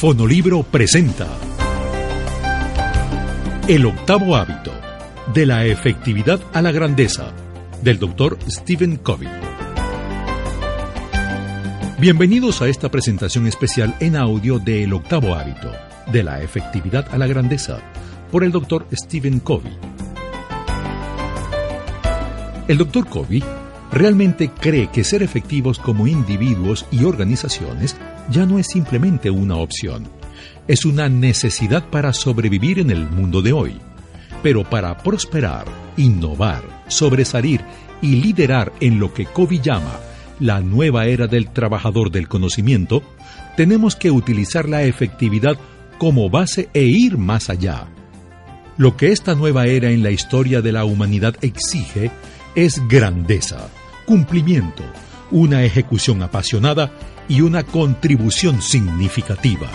Fonolibro presenta El octavo hábito, de la efectividad a la grandeza, del doctor Stephen Covey. Bienvenidos a esta presentación especial en audio de El octavo hábito, de la efectividad a la grandeza, por el doctor Stephen Covey. El doctor Covey realmente cree que ser efectivos como individuos y organizaciones ya no es simplemente una opción, es una necesidad para sobrevivir en el mundo de hoy. Pero para prosperar, innovar, sobresalir y liderar en lo que Covey llama la nueva era del trabajador del conocimiento, tenemos que utilizar la efectividad como base e ir más allá. Lo que esta nueva era en la historia de la humanidad exige es grandeza, cumplimiento, una ejecución apasionada y una contribución significativa.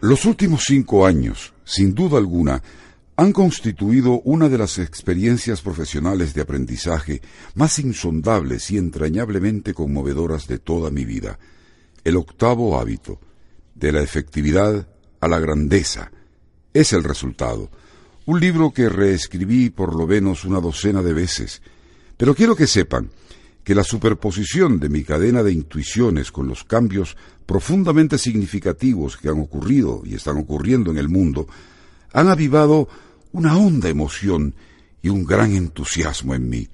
Los últimos cinco años, sin duda alguna, han constituido una de las experiencias profesionales de aprendizaje más insondables y entrañablemente conmovedoras de toda mi vida. El octavo hábito, de la efectividad a la grandeza, es el resultado. Un libro que reescribí por lo menos una docena de veces, pero quiero que sepan que la superposición de mi cadena de intuiciones con los cambios profundamente significativos que han ocurrido y están ocurriendo en el mundo han avivado una honda emoción y un gran entusiasmo en mí.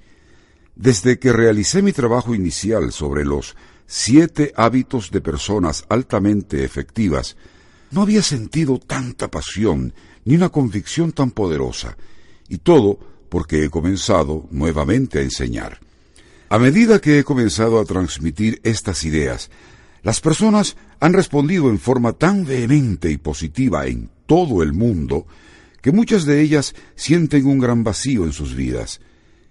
Desde que realicé mi trabajo inicial sobre los siete hábitos de personas altamente efectivas, no había sentido tanta pasión ni una convicción tan poderosa, y todo porque he comenzado nuevamente a enseñar. A medida que he comenzado a transmitir estas ideas, las personas han respondido en forma tan vehemente y positiva en todo el mundo que muchas de ellas sienten un gran vacío en sus vidas.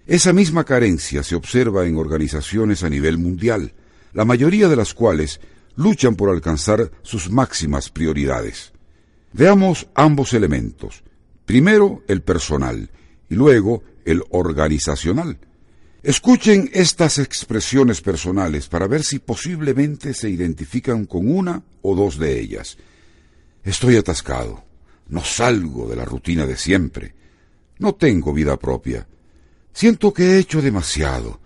Esa misma carencia se observa en organizaciones a nivel mundial, la mayoría de las cuales luchan por alcanzar sus máximas prioridades. Veamos ambos elementos. Primero el personal y luego el organizacional. Escuchen estas expresiones personales para ver si posiblemente se identifican con una o dos de ellas. Estoy atascado, no salgo de la rutina de siempre, no tengo vida propia, siento que he hecho demasiado,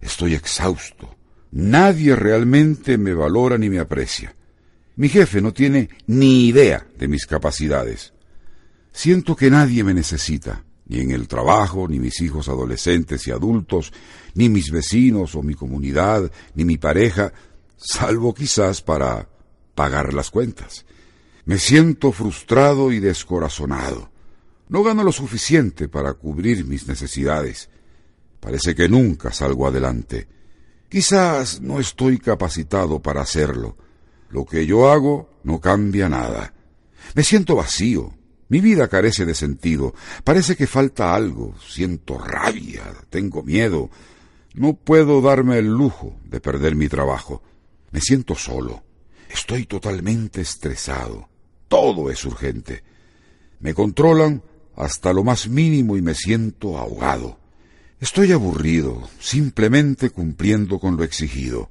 estoy exhausto, nadie realmente me valora ni me aprecia. Mi jefe no tiene ni idea de mis capacidades. Siento que nadie me necesita ni en el trabajo, ni mis hijos adolescentes y adultos, ni mis vecinos o mi comunidad, ni mi pareja, salvo quizás para pagar las cuentas. Me siento frustrado y descorazonado. No gano lo suficiente para cubrir mis necesidades. Parece que nunca salgo adelante. Quizás no estoy capacitado para hacerlo. Lo que yo hago no cambia nada. Me siento vacío, mi vida carece de sentido. Parece que falta algo. Siento rabia, tengo miedo. No puedo darme el lujo de perder mi trabajo. Me siento solo. Estoy totalmente estresado. Todo es urgente. Me controlan hasta lo más mínimo y me siento ahogado. Estoy aburrido, simplemente cumpliendo con lo exigido.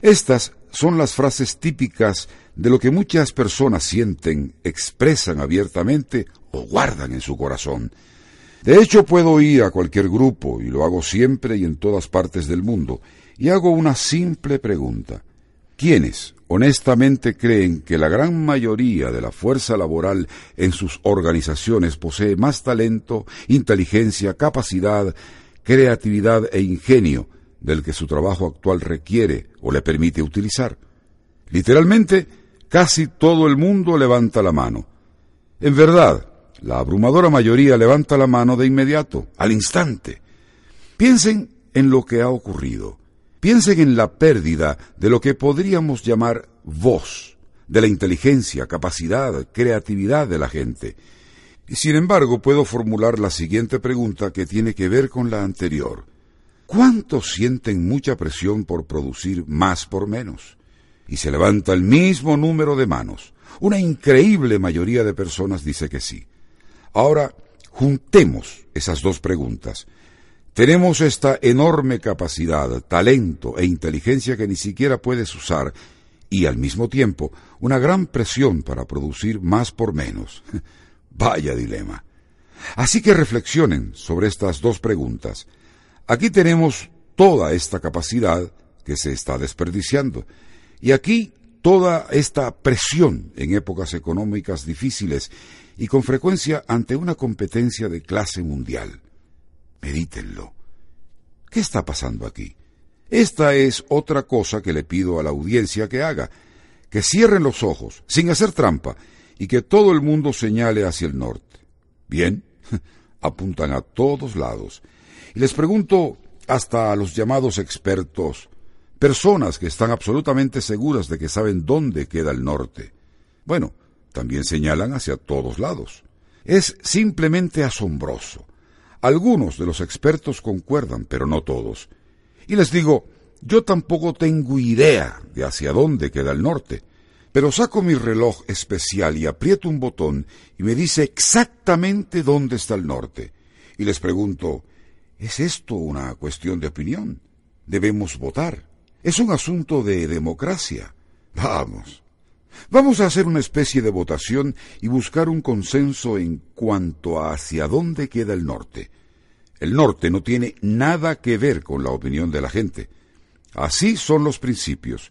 Estas son las frases típicas de lo que muchas personas sienten, expresan abiertamente o guardan en su corazón. De hecho, puedo ir a cualquier grupo, y lo hago siempre y en todas partes del mundo, y hago una simple pregunta. ¿Quiénes honestamente creen que la gran mayoría de la fuerza laboral en sus organizaciones posee más talento, inteligencia, capacidad, creatividad e ingenio del que su trabajo actual requiere o le permite utilizar? Literalmente, casi todo el mundo levanta la mano. En verdad, la abrumadora mayoría levanta la mano de inmediato, al instante. Piensen en lo que ha ocurrido. Piensen en la pérdida de lo que podríamos llamar voz, de la inteligencia, capacidad, creatividad de la gente. Y sin embargo, puedo formular la siguiente pregunta que tiene que ver con la anterior. ¿Cuántos sienten mucha presión por producir más por menos? Y se levanta el mismo número de manos. Una increíble mayoría de personas dice que sí. Ahora, juntemos esas dos preguntas. Tenemos esta enorme capacidad, talento e inteligencia que ni siquiera puedes usar y al mismo tiempo una gran presión para producir más por menos. Vaya dilema. Así que reflexionen sobre estas dos preguntas. Aquí tenemos toda esta capacidad que se está desperdiciando y aquí toda esta presión en épocas económicas difíciles y con frecuencia ante una competencia de clase mundial. Medítenlo. ¿Qué está pasando aquí? Esta es otra cosa que le pido a la audiencia que haga, que cierren los ojos, sin hacer trampa, y que todo el mundo señale hacia el norte. Bien, apuntan a todos lados. Y les pregunto hasta a los llamados expertos, personas que están absolutamente seguras de que saben dónde queda el norte. Bueno, también señalan hacia todos lados. Es simplemente asombroso. Algunos de los expertos concuerdan, pero no todos. Y les digo, yo tampoco tengo idea de hacia dónde queda el norte, pero saco mi reloj especial y aprieto un botón y me dice exactamente dónde está el norte. Y les pregunto, ¿es esto una cuestión de opinión? Debemos votar. Es un asunto de democracia. Vamos. Vamos a hacer una especie de votación y buscar un consenso en cuanto a hacia dónde queda el norte. El norte no tiene nada que ver con la opinión de la gente. Así son los principios.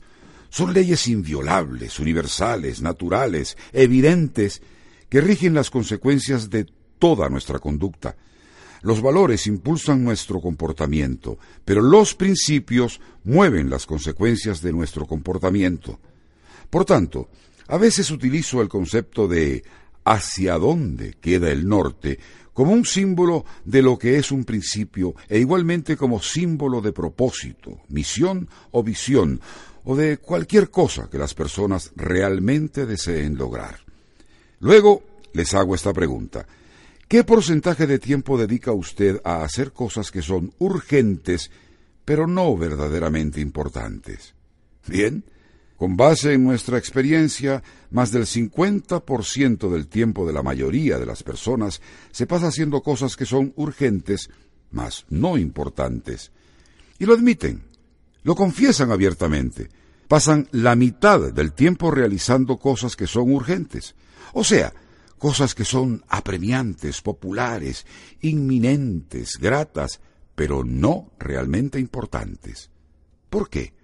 Son leyes inviolables, universales, naturales, evidentes, que rigen las consecuencias de toda nuestra conducta. Los valores impulsan nuestro comportamiento, pero los principios mueven las consecuencias de nuestro comportamiento. Por tanto, a veces utilizo el concepto de hacia dónde queda el norte como un símbolo de lo que es un principio e igualmente como símbolo de propósito, misión o visión, o de cualquier cosa que las personas realmente deseen lograr. Luego les hago esta pregunta. ¿Qué porcentaje de tiempo dedica usted a hacer cosas que son urgentes, pero no verdaderamente importantes? Bien, con base en nuestra experiencia, más del 50% del tiempo de la mayoría de las personas se pasa haciendo cosas que son urgentes, mas no importantes. Y lo admiten, lo confiesan abiertamente. Pasan la mitad del tiempo realizando cosas que son urgentes. O sea, cosas que son apremiantes, populares, inminentes, gratas, pero no realmente importantes. ¿Por qué?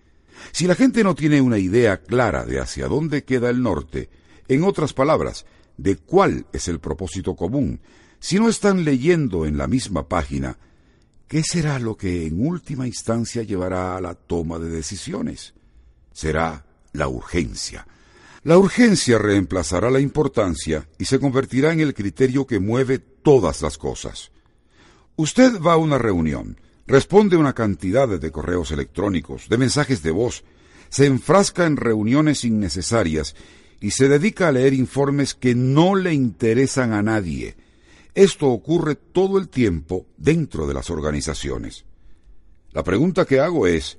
Si la gente no tiene una idea clara de hacia dónde queda el norte, en otras palabras, de cuál es el propósito común, si no están leyendo en la misma página, ¿qué será lo que en última instancia llevará a la toma de decisiones? Será la urgencia, la urgencia reemplazará la importancia y se convertirá en el criterio que mueve todas las cosas. Usted va a una reunión, responde una cantidad de correos electrónicos, de mensajes de voz, se enfrasca en reuniones innecesarias y se dedica a leer informes que no le interesan a nadie. Esto ocurre todo el tiempo dentro de las organizaciones. La pregunta que hago es,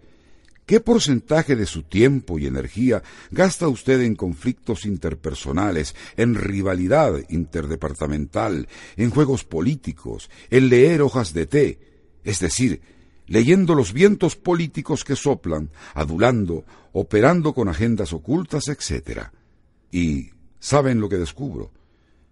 ¿Qué porcentaje de su tiempo y energía gasta usted en conflictos interpersonales, en rivalidad interdepartamental, en juegos políticos, en leer hojas de té, es decir, leyendo los vientos políticos que soplan, adulando, operando con agendas ocultas, etc. Y, ¿saben lo que descubro?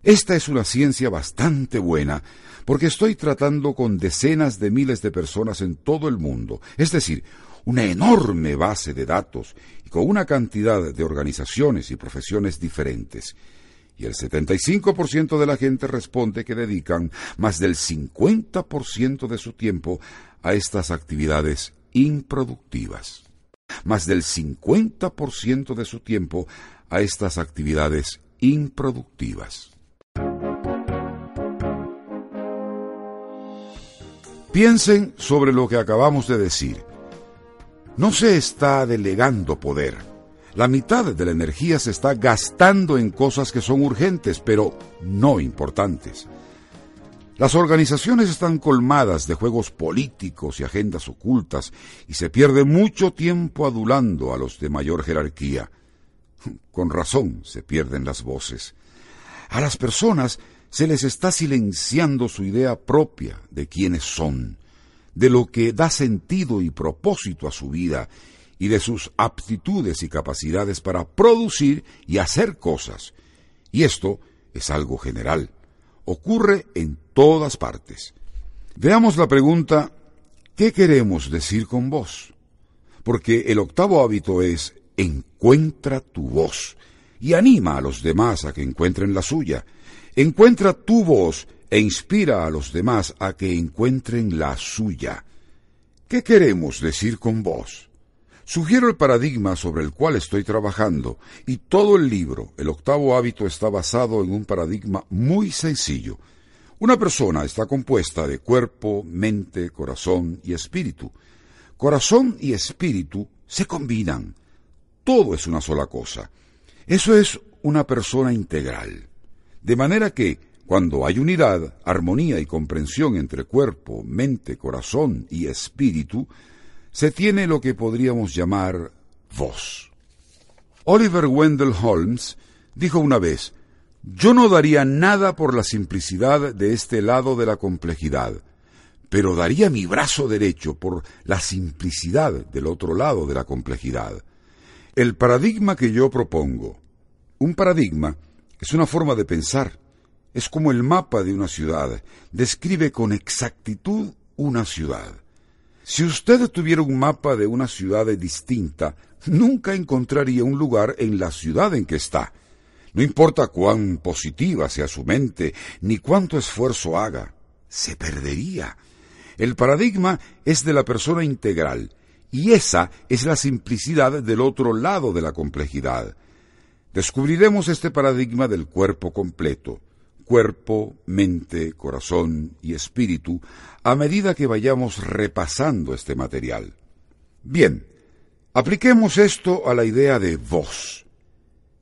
Esta es una ciencia bastante buena, porque estoy tratando con decenas de miles de personas en todo el mundo, es decir, una enorme base de datos y con una cantidad de organizaciones y profesiones diferentes. Y el 75% de la gente responde que dedican más del 50% de su tiempo a estas actividades improductivas. Más del 50% de su tiempo a estas actividades improductivas. Piensen sobre lo que acabamos de decir no se está delegando poder. La mitad de la energía se está gastando en cosas que son urgentes, pero no importantes. Las organizaciones están colmadas de juegos políticos y agendas ocultas y se pierde mucho tiempo adulando a los de mayor jerarquía. Con razón se pierden las voces. A las personas se les está silenciando su idea propia de quiénes son de lo que da sentido y propósito a su vida y de sus aptitudes y capacidades para producir y hacer cosas. Y esto es algo general. Ocurre en todas partes. Veamos la pregunta, ¿qué queremos decir con vos? Porque el octavo hábito es, encuentra tu voz y anima a los demás a que encuentren la suya. Encuentra tu voz e inspira a los demás a que encuentren la suya. ¿Qué queremos decir con vos? Sugiero el paradigma sobre el cual estoy trabajando, y todo el libro, el octavo hábito, está basado en un paradigma muy sencillo. Una persona está compuesta de cuerpo, mente, corazón y espíritu. Corazón y espíritu se combinan. Todo es una sola cosa. Eso es una persona integral. De manera que, cuando hay unidad, armonía y comprensión entre cuerpo, mente, corazón y espíritu, se tiene lo que podríamos llamar voz. Oliver Wendell Holmes dijo una vez, yo no daría nada por la simplicidad de este lado de la complejidad, pero daría mi brazo derecho por la simplicidad del otro lado de la complejidad. El paradigma que yo propongo, un paradigma es una forma de pensar, es como el mapa de una ciudad, describe con exactitud una ciudad. Si usted tuviera un mapa de una ciudad distinta, nunca encontraría un lugar en la ciudad en que está. No importa cuán positiva sea su mente, ni cuánto esfuerzo haga, se perdería. El paradigma es de la persona integral, y esa es la simplicidad del otro lado de la complejidad. Descubriremos este paradigma del cuerpo completo, cuerpo, mente, corazón y espíritu a medida que vayamos repasando este material. Bien, apliquemos esto a la idea de voz.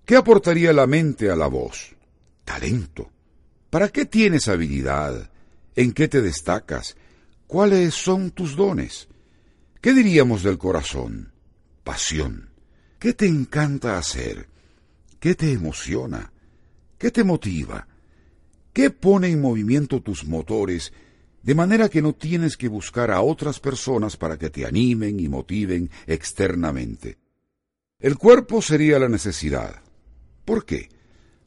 ¿Qué aportaría la mente a la voz? Talento. ¿Para qué tienes habilidad? ¿En qué te destacas? ¿Cuáles son tus dones? ¿Qué diríamos del corazón? Pasión. ¿Qué te encanta hacer? ¿Qué te emociona? ¿Qué te motiva? ¿Qué pone en movimiento tus motores de manera que no tienes que buscar a otras personas para que te animen y motiven externamente? El cuerpo sería la necesidad. ¿Por qué?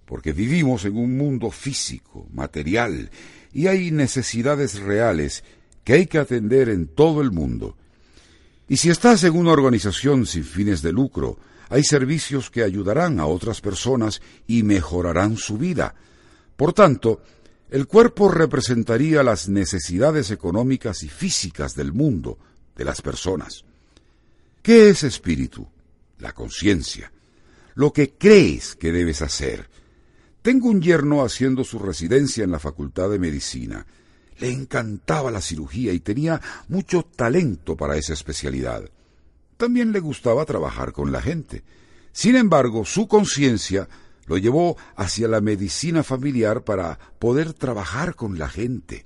Porque vivimos en un mundo físico, material, y hay necesidades reales que hay que atender en todo el mundo. Y si estás en una organización sin fines de lucro, hay servicios que ayudarán a otras personas y mejorarán su vida. Por tanto, el cuerpo representaría las necesidades económicas y físicas del mundo, de las personas. ¿Qué es espíritu? La conciencia. Lo que crees que debes hacer. Tengo un yerno haciendo su residencia en la Facultad de Medicina. Le encantaba la cirugía y tenía mucho talento para esa especialidad. También le gustaba trabajar con la gente. Sin embargo, su conciencia lo llevó hacia la medicina familiar para poder trabajar con la gente.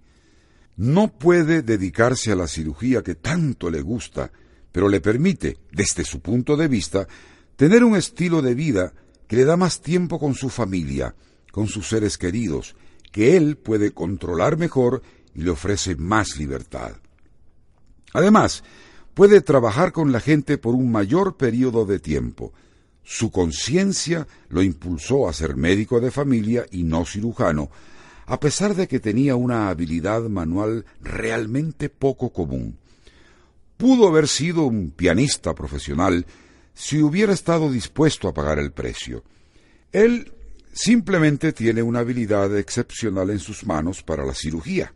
No puede dedicarse a la cirugía que tanto le gusta, pero le permite, desde su punto de vista, tener un estilo de vida que le da más tiempo con su familia, con sus seres queridos, que él puede controlar mejor y le ofrece más libertad. Además, puede trabajar con la gente por un mayor periodo de tiempo, su conciencia lo impulsó a ser médico de familia y no cirujano, a pesar de que tenía una habilidad manual realmente poco común. Pudo haber sido un pianista profesional si hubiera estado dispuesto a pagar el precio. Él simplemente tiene una habilidad excepcional en sus manos para la cirugía.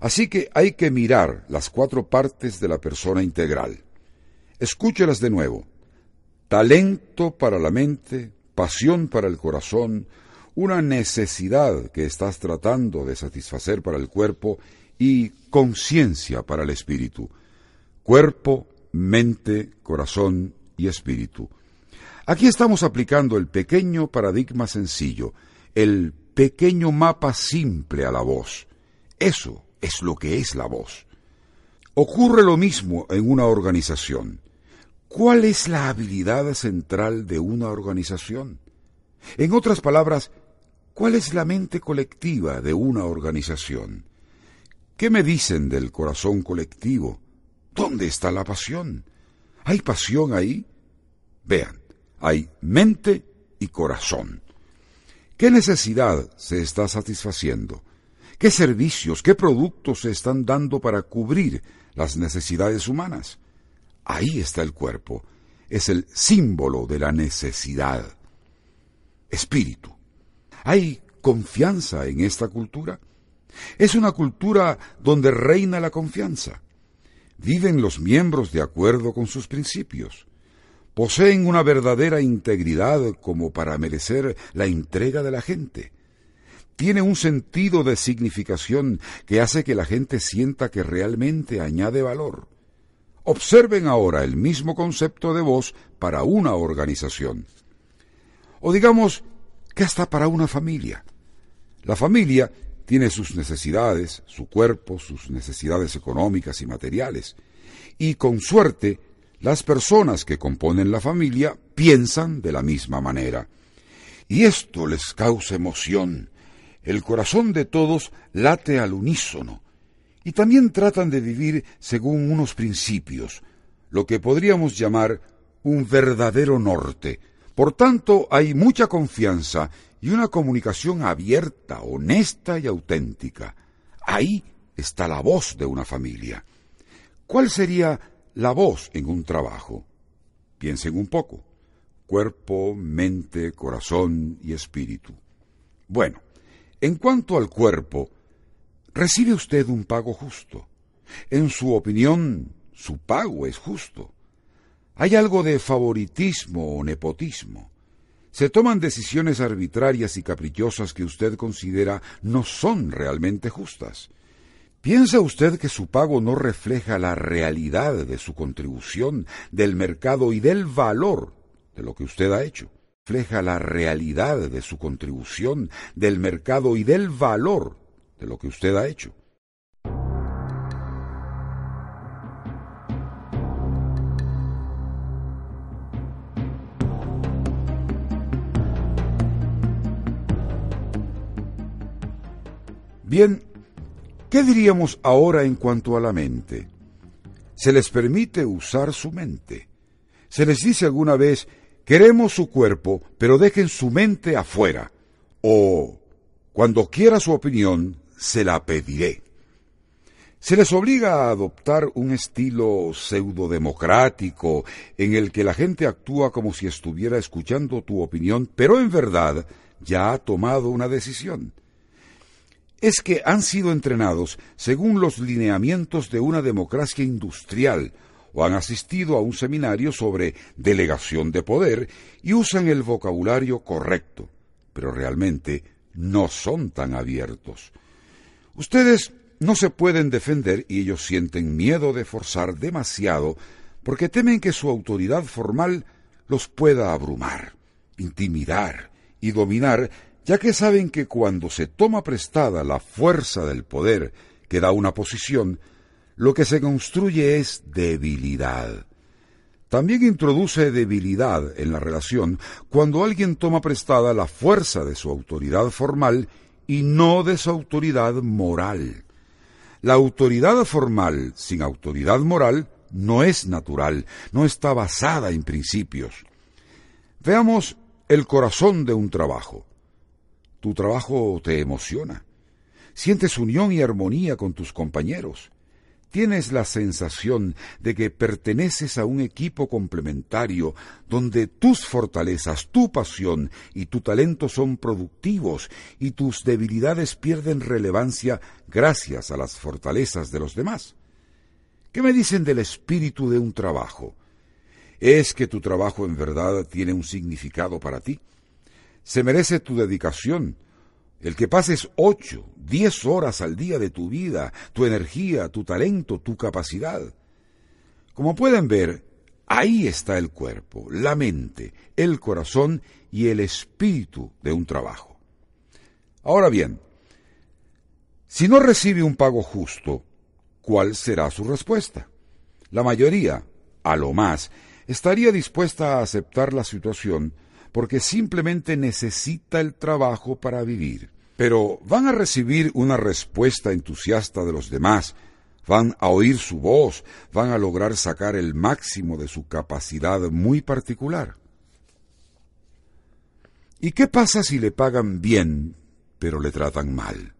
Así que hay que mirar las cuatro partes de la persona integral. Escúchelas de nuevo talento para la mente, pasión para el corazón, una necesidad que estás tratando de satisfacer para el cuerpo y conciencia para el espíritu. Cuerpo, mente, corazón y espíritu. Aquí estamos aplicando el pequeño paradigma sencillo, el pequeño mapa simple a la voz. Eso es lo que es la voz. Ocurre lo mismo en una organización. ¿Cuál es la habilidad central de una organización? En otras palabras, ¿cuál es la mente colectiva de una organización? ¿Qué me dicen del corazón colectivo? ¿Dónde está la pasión? ¿Hay pasión ahí? Vean, hay mente y corazón. ¿Qué necesidad se está satisfaciendo? ¿Qué servicios, qué productos se están dando para cubrir las necesidades humanas? Ahí está el cuerpo. Es el símbolo de la necesidad. Espíritu. ¿Hay confianza en esta cultura? Es una cultura donde reina la confianza. Viven los miembros de acuerdo con sus principios. Poseen una verdadera integridad como para merecer la entrega de la gente. Tiene un sentido de significación que hace que la gente sienta que realmente añade valor. Observen ahora el mismo concepto de voz para una organización. O digamos que hasta para una familia. La familia tiene sus necesidades, su cuerpo, sus necesidades económicas y materiales. Y con suerte, las personas que componen la familia piensan de la misma manera. Y esto les causa emoción. El corazón de todos late al unísono. Y también tratan de vivir según unos principios, lo que podríamos llamar un verdadero norte. Por tanto, hay mucha confianza y una comunicación abierta, honesta y auténtica. Ahí está la voz de una familia. ¿Cuál sería la voz en un trabajo? Piensen un poco. Cuerpo, mente, corazón y espíritu. Bueno, en cuanto al cuerpo, recibe usted un pago justo. En su opinión, su pago es justo. Hay algo de favoritismo o nepotismo se toman decisiones arbitrarias y caprichosas que usted considera no son realmente justas. ¿Piensa usted que su pago no refleja la realidad de su contribución, del mercado y del valor de lo que usted ha hecho? Refleja la realidad de su contribución, del mercado y del valor de lo que usted ha hecho. Bien, ¿qué diríamos ahora en cuanto a la mente? Se les permite usar su mente. Se les dice alguna vez, queremos su cuerpo, pero dejen su mente afuera. O, cuando quiera su opinión, se la pediré. Se les obliga a adoptar un estilo pseudo-democrático en el que la gente actúa como si estuviera escuchando tu opinión, pero en verdad ya ha tomado una decisión es que han sido entrenados según los lineamientos de una democracia industrial o han asistido a un seminario sobre delegación de poder y usan el vocabulario correcto, pero realmente no son tan abiertos. Ustedes no se pueden defender y ellos sienten miedo de forzar demasiado porque temen que su autoridad formal los pueda abrumar, intimidar y dominar ya que saben que cuando se toma prestada la fuerza del poder que da una posición, lo que se construye es debilidad. También introduce debilidad en la relación cuando alguien toma prestada la fuerza de su autoridad formal y no de su autoridad moral. La autoridad formal sin autoridad moral no es natural, no está basada en principios. Veamos el corazón de un trabajo. Tu trabajo te emociona. Sientes unión y armonía con tus compañeros. Tienes la sensación de que perteneces a un equipo complementario donde tus fortalezas, tu pasión y tu talento son productivos y tus debilidades pierden relevancia gracias a las fortalezas de los demás. ¿Qué me dicen del espíritu de un trabajo? ¿Es que tu trabajo en verdad tiene un significado para ti? se merece tu dedicación. El que pases ocho, diez horas al día de tu vida, tu energía, tu talento, tu capacidad. Como pueden ver, ahí está el cuerpo, la mente, el corazón y el espíritu de un trabajo. Ahora bien, si no recibe un pago justo, ¿cuál será su respuesta? La mayoría, a lo más, estaría dispuesta a aceptar la situación porque simplemente necesita el trabajo para vivir. Pero van a recibir una respuesta entusiasta de los demás, van a oír su voz, van a lograr sacar el máximo de su capacidad muy particular. ¿Y qué pasa si le pagan bien, pero le tratan mal?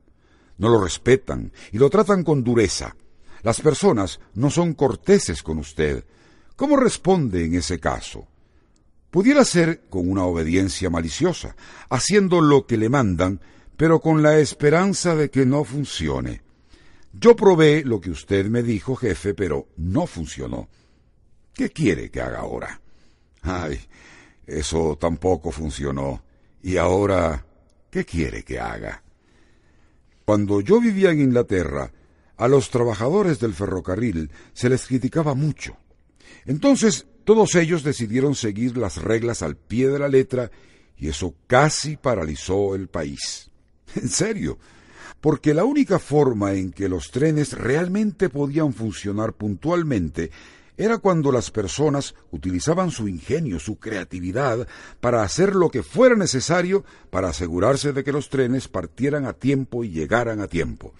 No lo respetan y lo tratan con dureza. Las personas no son corteses con usted. ¿Cómo responde en ese caso? Pudiera ser con una obediencia maliciosa, haciendo lo que le mandan, pero con la esperanza de que no funcione. Yo probé lo que usted me dijo, jefe, pero no funcionó. ¿Qué quiere que haga ahora? Ay, eso tampoco funcionó. ¿Y ahora qué quiere que haga? Cuando yo vivía en Inglaterra, a los trabajadores del ferrocarril se les criticaba mucho. Entonces todos ellos decidieron seguir las reglas al pie de la letra y eso casi paralizó el país. En serio, porque la única forma en que los trenes realmente podían funcionar puntualmente era cuando las personas utilizaban su ingenio, su creatividad, para hacer lo que fuera necesario para asegurarse de que los trenes partieran a tiempo y llegaran a tiempo.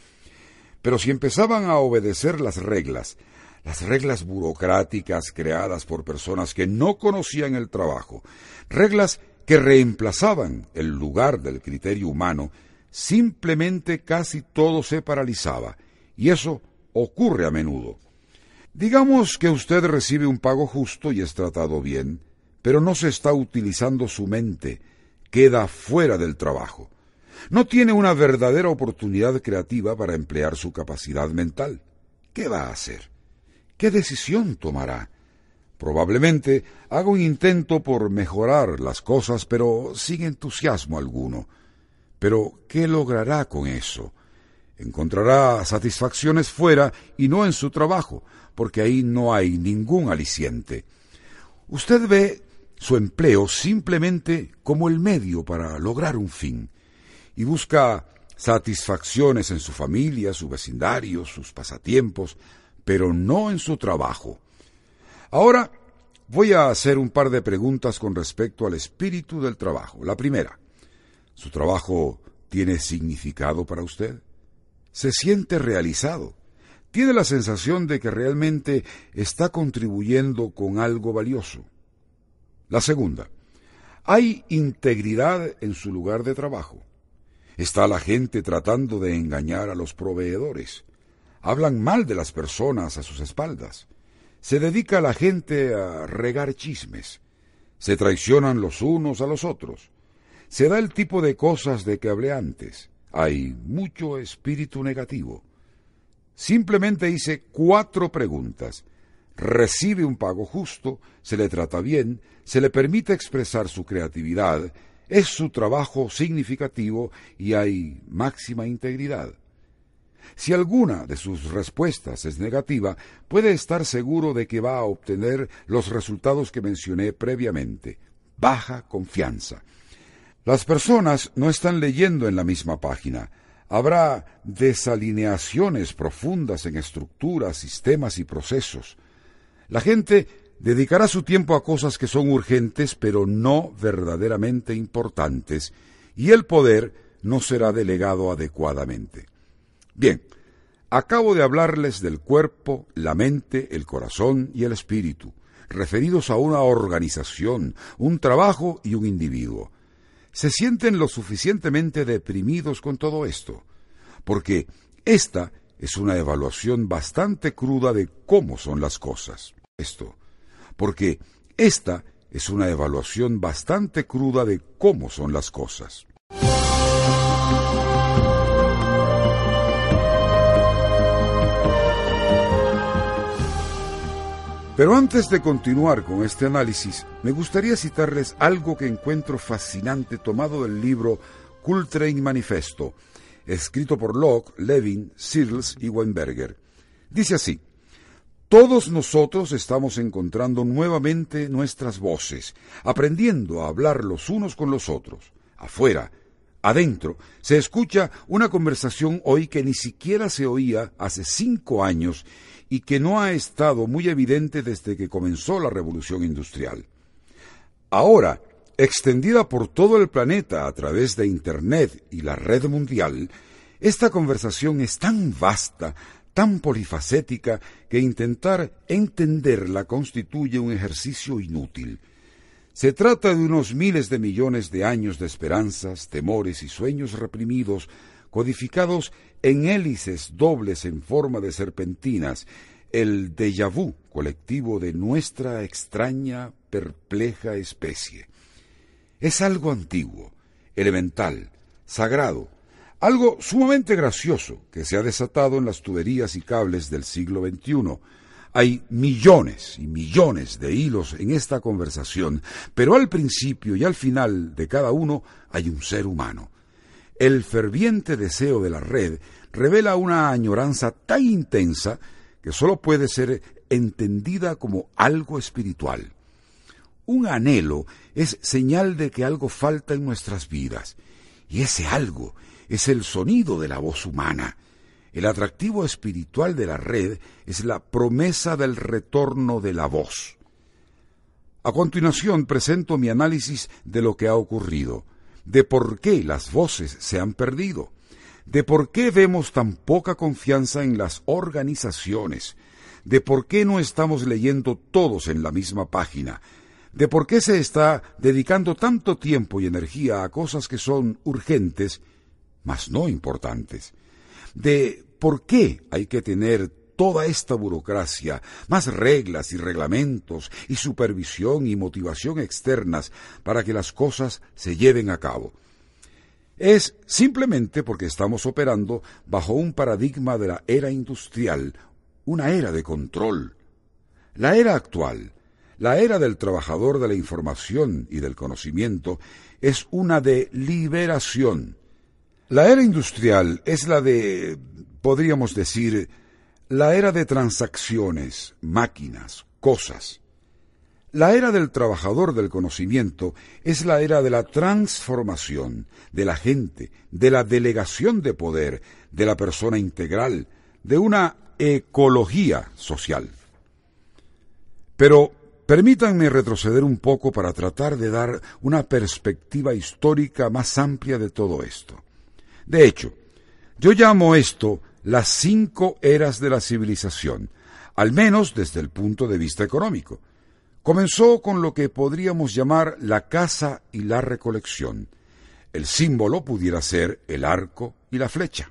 Pero si empezaban a obedecer las reglas, las reglas burocráticas creadas por personas que no conocían el trabajo, reglas que reemplazaban el lugar del criterio humano, simplemente casi todo se paralizaba, y eso ocurre a menudo. Digamos que usted recibe un pago justo y es tratado bien, pero no se está utilizando su mente, queda fuera del trabajo. No tiene una verdadera oportunidad creativa para emplear su capacidad mental. ¿Qué va a hacer? ¿Qué decisión tomará? Probablemente haga un intento por mejorar las cosas, pero sin entusiasmo alguno. Pero, ¿qué logrará con eso? Encontrará satisfacciones fuera y no en su trabajo, porque ahí no hay ningún aliciente. Usted ve su empleo simplemente como el medio para lograr un fin, y busca satisfacciones en su familia, su vecindario, sus pasatiempos, pero no en su trabajo. Ahora voy a hacer un par de preguntas con respecto al espíritu del trabajo. La primera, ¿Su trabajo tiene significado para usted? ¿Se siente realizado? ¿Tiene la sensación de que realmente está contribuyendo con algo valioso? La segunda, ¿hay integridad en su lugar de trabajo? ¿Está la gente tratando de engañar a los proveedores? ¿Hablan mal de las personas a sus espaldas? ¿Se dedica la gente a regar chismes? ¿Se traicionan los unos a los otros? Se da el tipo de cosas de que hablé antes. Hay mucho espíritu negativo. Simplemente hice cuatro preguntas. Recibe un pago justo, se le trata bien, se le permite expresar su creatividad, es su trabajo significativo y hay máxima integridad. Si alguna de sus respuestas es negativa, puede estar seguro de que va a obtener los resultados que mencioné previamente. Baja confianza. Las personas no están leyendo en la misma página. Habrá desalineaciones profundas en estructuras, sistemas y procesos. La gente dedicará su tiempo a cosas que son urgentes pero no verdaderamente importantes, y el poder no será delegado adecuadamente. Bien, acabo de hablarles del cuerpo, la mente, el corazón y el espíritu, referidos a una organización, un trabajo y un individuo se sienten lo suficientemente deprimidos con todo esto, porque esta es una evaluación bastante cruda de cómo son las cosas. Esto, porque esta es una evaluación bastante cruda de cómo son las cosas. Pero antes de continuar con este análisis, me gustaría citarles algo que encuentro fascinante tomado del libro Cultrain Manifesto, escrito por Locke, Levin, Searles y Weinberger. Dice así, todos nosotros estamos encontrando nuevamente nuestras voces, aprendiendo a hablar los unos con los otros. Afuera, adentro, se escucha una conversación hoy que ni siquiera se oía hace cinco años y que no ha estado muy evidente desde que comenzó la revolución industrial. Ahora, extendida por todo el planeta a través de Internet y la red mundial, esta conversación es tan vasta, tan polifacética, que intentar entenderla constituye un ejercicio inútil. Se trata de unos miles de millones de años de esperanzas, temores y sueños reprimidos, codificados en hélices dobles en forma de serpentinas, el déjà vu colectivo de nuestra extraña, perpleja especie. Es algo antiguo, elemental, sagrado, algo sumamente gracioso que se ha desatado en las tuberías y cables del siglo XXI. Hay millones y millones de hilos en esta conversación, pero al principio y al final de cada uno hay un ser humano. El ferviente deseo de la red revela una añoranza tan intensa que sólo puede ser entendida como algo espiritual. Un anhelo es señal de que algo falta en nuestras vidas, y ese algo es el sonido de la voz humana. El atractivo espiritual de la red es la promesa del retorno de la voz. A continuación presento mi análisis de lo que ha ocurrido, de por qué las voces se han perdido, de por qué vemos tan poca confianza en las organizaciones, de por qué no estamos leyendo todos en la misma página, de por qué se está dedicando tanto tiempo y energía a cosas que son urgentes, mas no importantes, de por qué hay que tener toda esta burocracia, más reglas y reglamentos y supervisión y motivación externas para que las cosas se lleven a cabo. Es simplemente porque estamos operando bajo un paradigma de la era industrial, una era de control. La era actual, la era del trabajador de la información y del conocimiento, es una de liberación. La era industrial es la de, podríamos decir, la era de transacciones, máquinas, cosas. La era del trabajador del conocimiento es la era de la transformación, de la gente, de la delegación de poder, de la persona integral, de una ecología social. Pero permítanme retroceder un poco para tratar de dar una perspectiva histórica más amplia de todo esto. De hecho, yo llamo esto las cinco eras de la civilización, al menos desde el punto de vista económico. Comenzó con lo que podríamos llamar la caza y la recolección. El símbolo pudiera ser el arco y la flecha.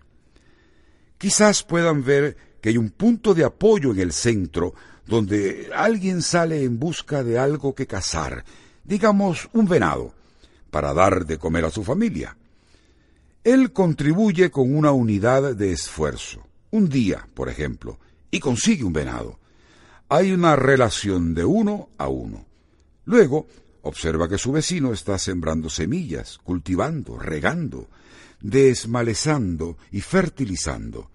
Quizás puedan ver que hay un punto de apoyo en el centro donde alguien sale en busca de algo que cazar, digamos un venado, para dar de comer a su familia. Él contribuye con una unidad de esfuerzo, un día, por ejemplo, y consigue un venado hay una relación de uno a uno. Luego, observa que su vecino está sembrando semillas, cultivando, regando, desmalezando y fertilizando.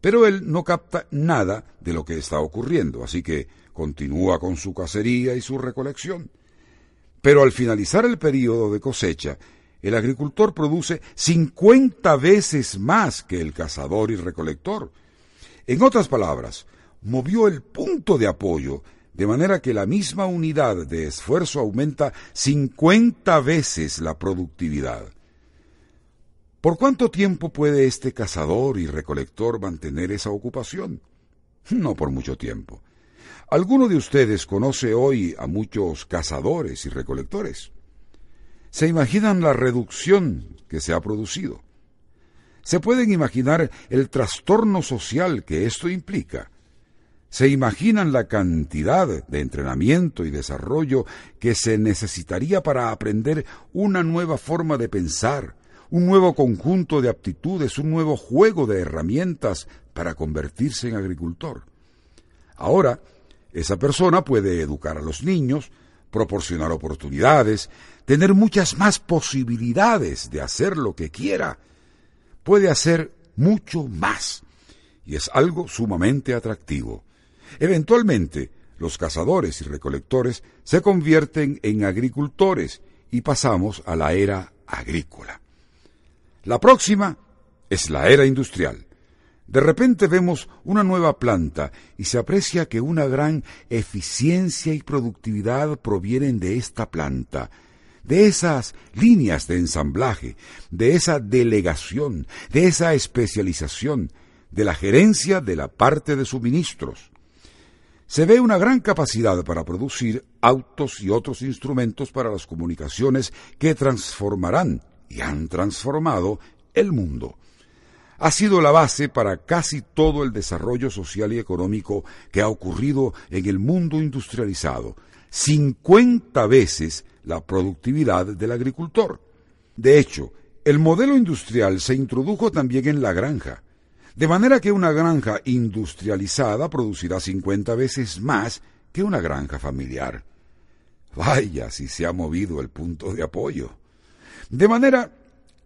Pero él no capta nada de lo que está ocurriendo, así que continúa con su cacería y su recolección. Pero al finalizar el período de cosecha, el agricultor produce cincuenta veces más que el cazador y recolector. En otras palabras, movió el punto de apoyo, de manera que la misma unidad de esfuerzo aumenta 50 veces la productividad. ¿Por cuánto tiempo puede este cazador y recolector mantener esa ocupación? No por mucho tiempo. ¿Alguno de ustedes conoce hoy a muchos cazadores y recolectores? ¿Se imaginan la reducción que se ha producido? ¿Se pueden imaginar el trastorno social que esto implica? ¿Se imaginan la cantidad de entrenamiento y desarrollo que se necesitaría para aprender una nueva forma de pensar, un nuevo conjunto de aptitudes, un nuevo juego de herramientas para convertirse en agricultor? Ahora, esa persona puede educar a los niños, proporcionar oportunidades, tener muchas más posibilidades de hacer lo que quiera. Puede hacer mucho más. Y es algo sumamente atractivo. Eventualmente, los cazadores y recolectores se convierten en agricultores y pasamos a la era agrícola. La próxima es la era industrial. De repente vemos una nueva planta y se aprecia que una gran eficiencia y productividad provienen de esta planta. De esas líneas de ensamblaje, de esa delegación, de esa especialización, de la gerencia de la parte de suministros. Se ve una gran capacidad para producir autos y otros instrumentos para las comunicaciones que transformarán y han transformado el mundo. Ha sido la base para casi todo el desarrollo social y económico que ha ocurrido en el mundo industrializado, 50 veces la productividad del agricultor. De hecho, el modelo industrial se introdujo también en la granja, de manera que una granja industrializada producirá 50 veces más que una granja familiar. Vaya si se ha movido el punto de apoyo. De manera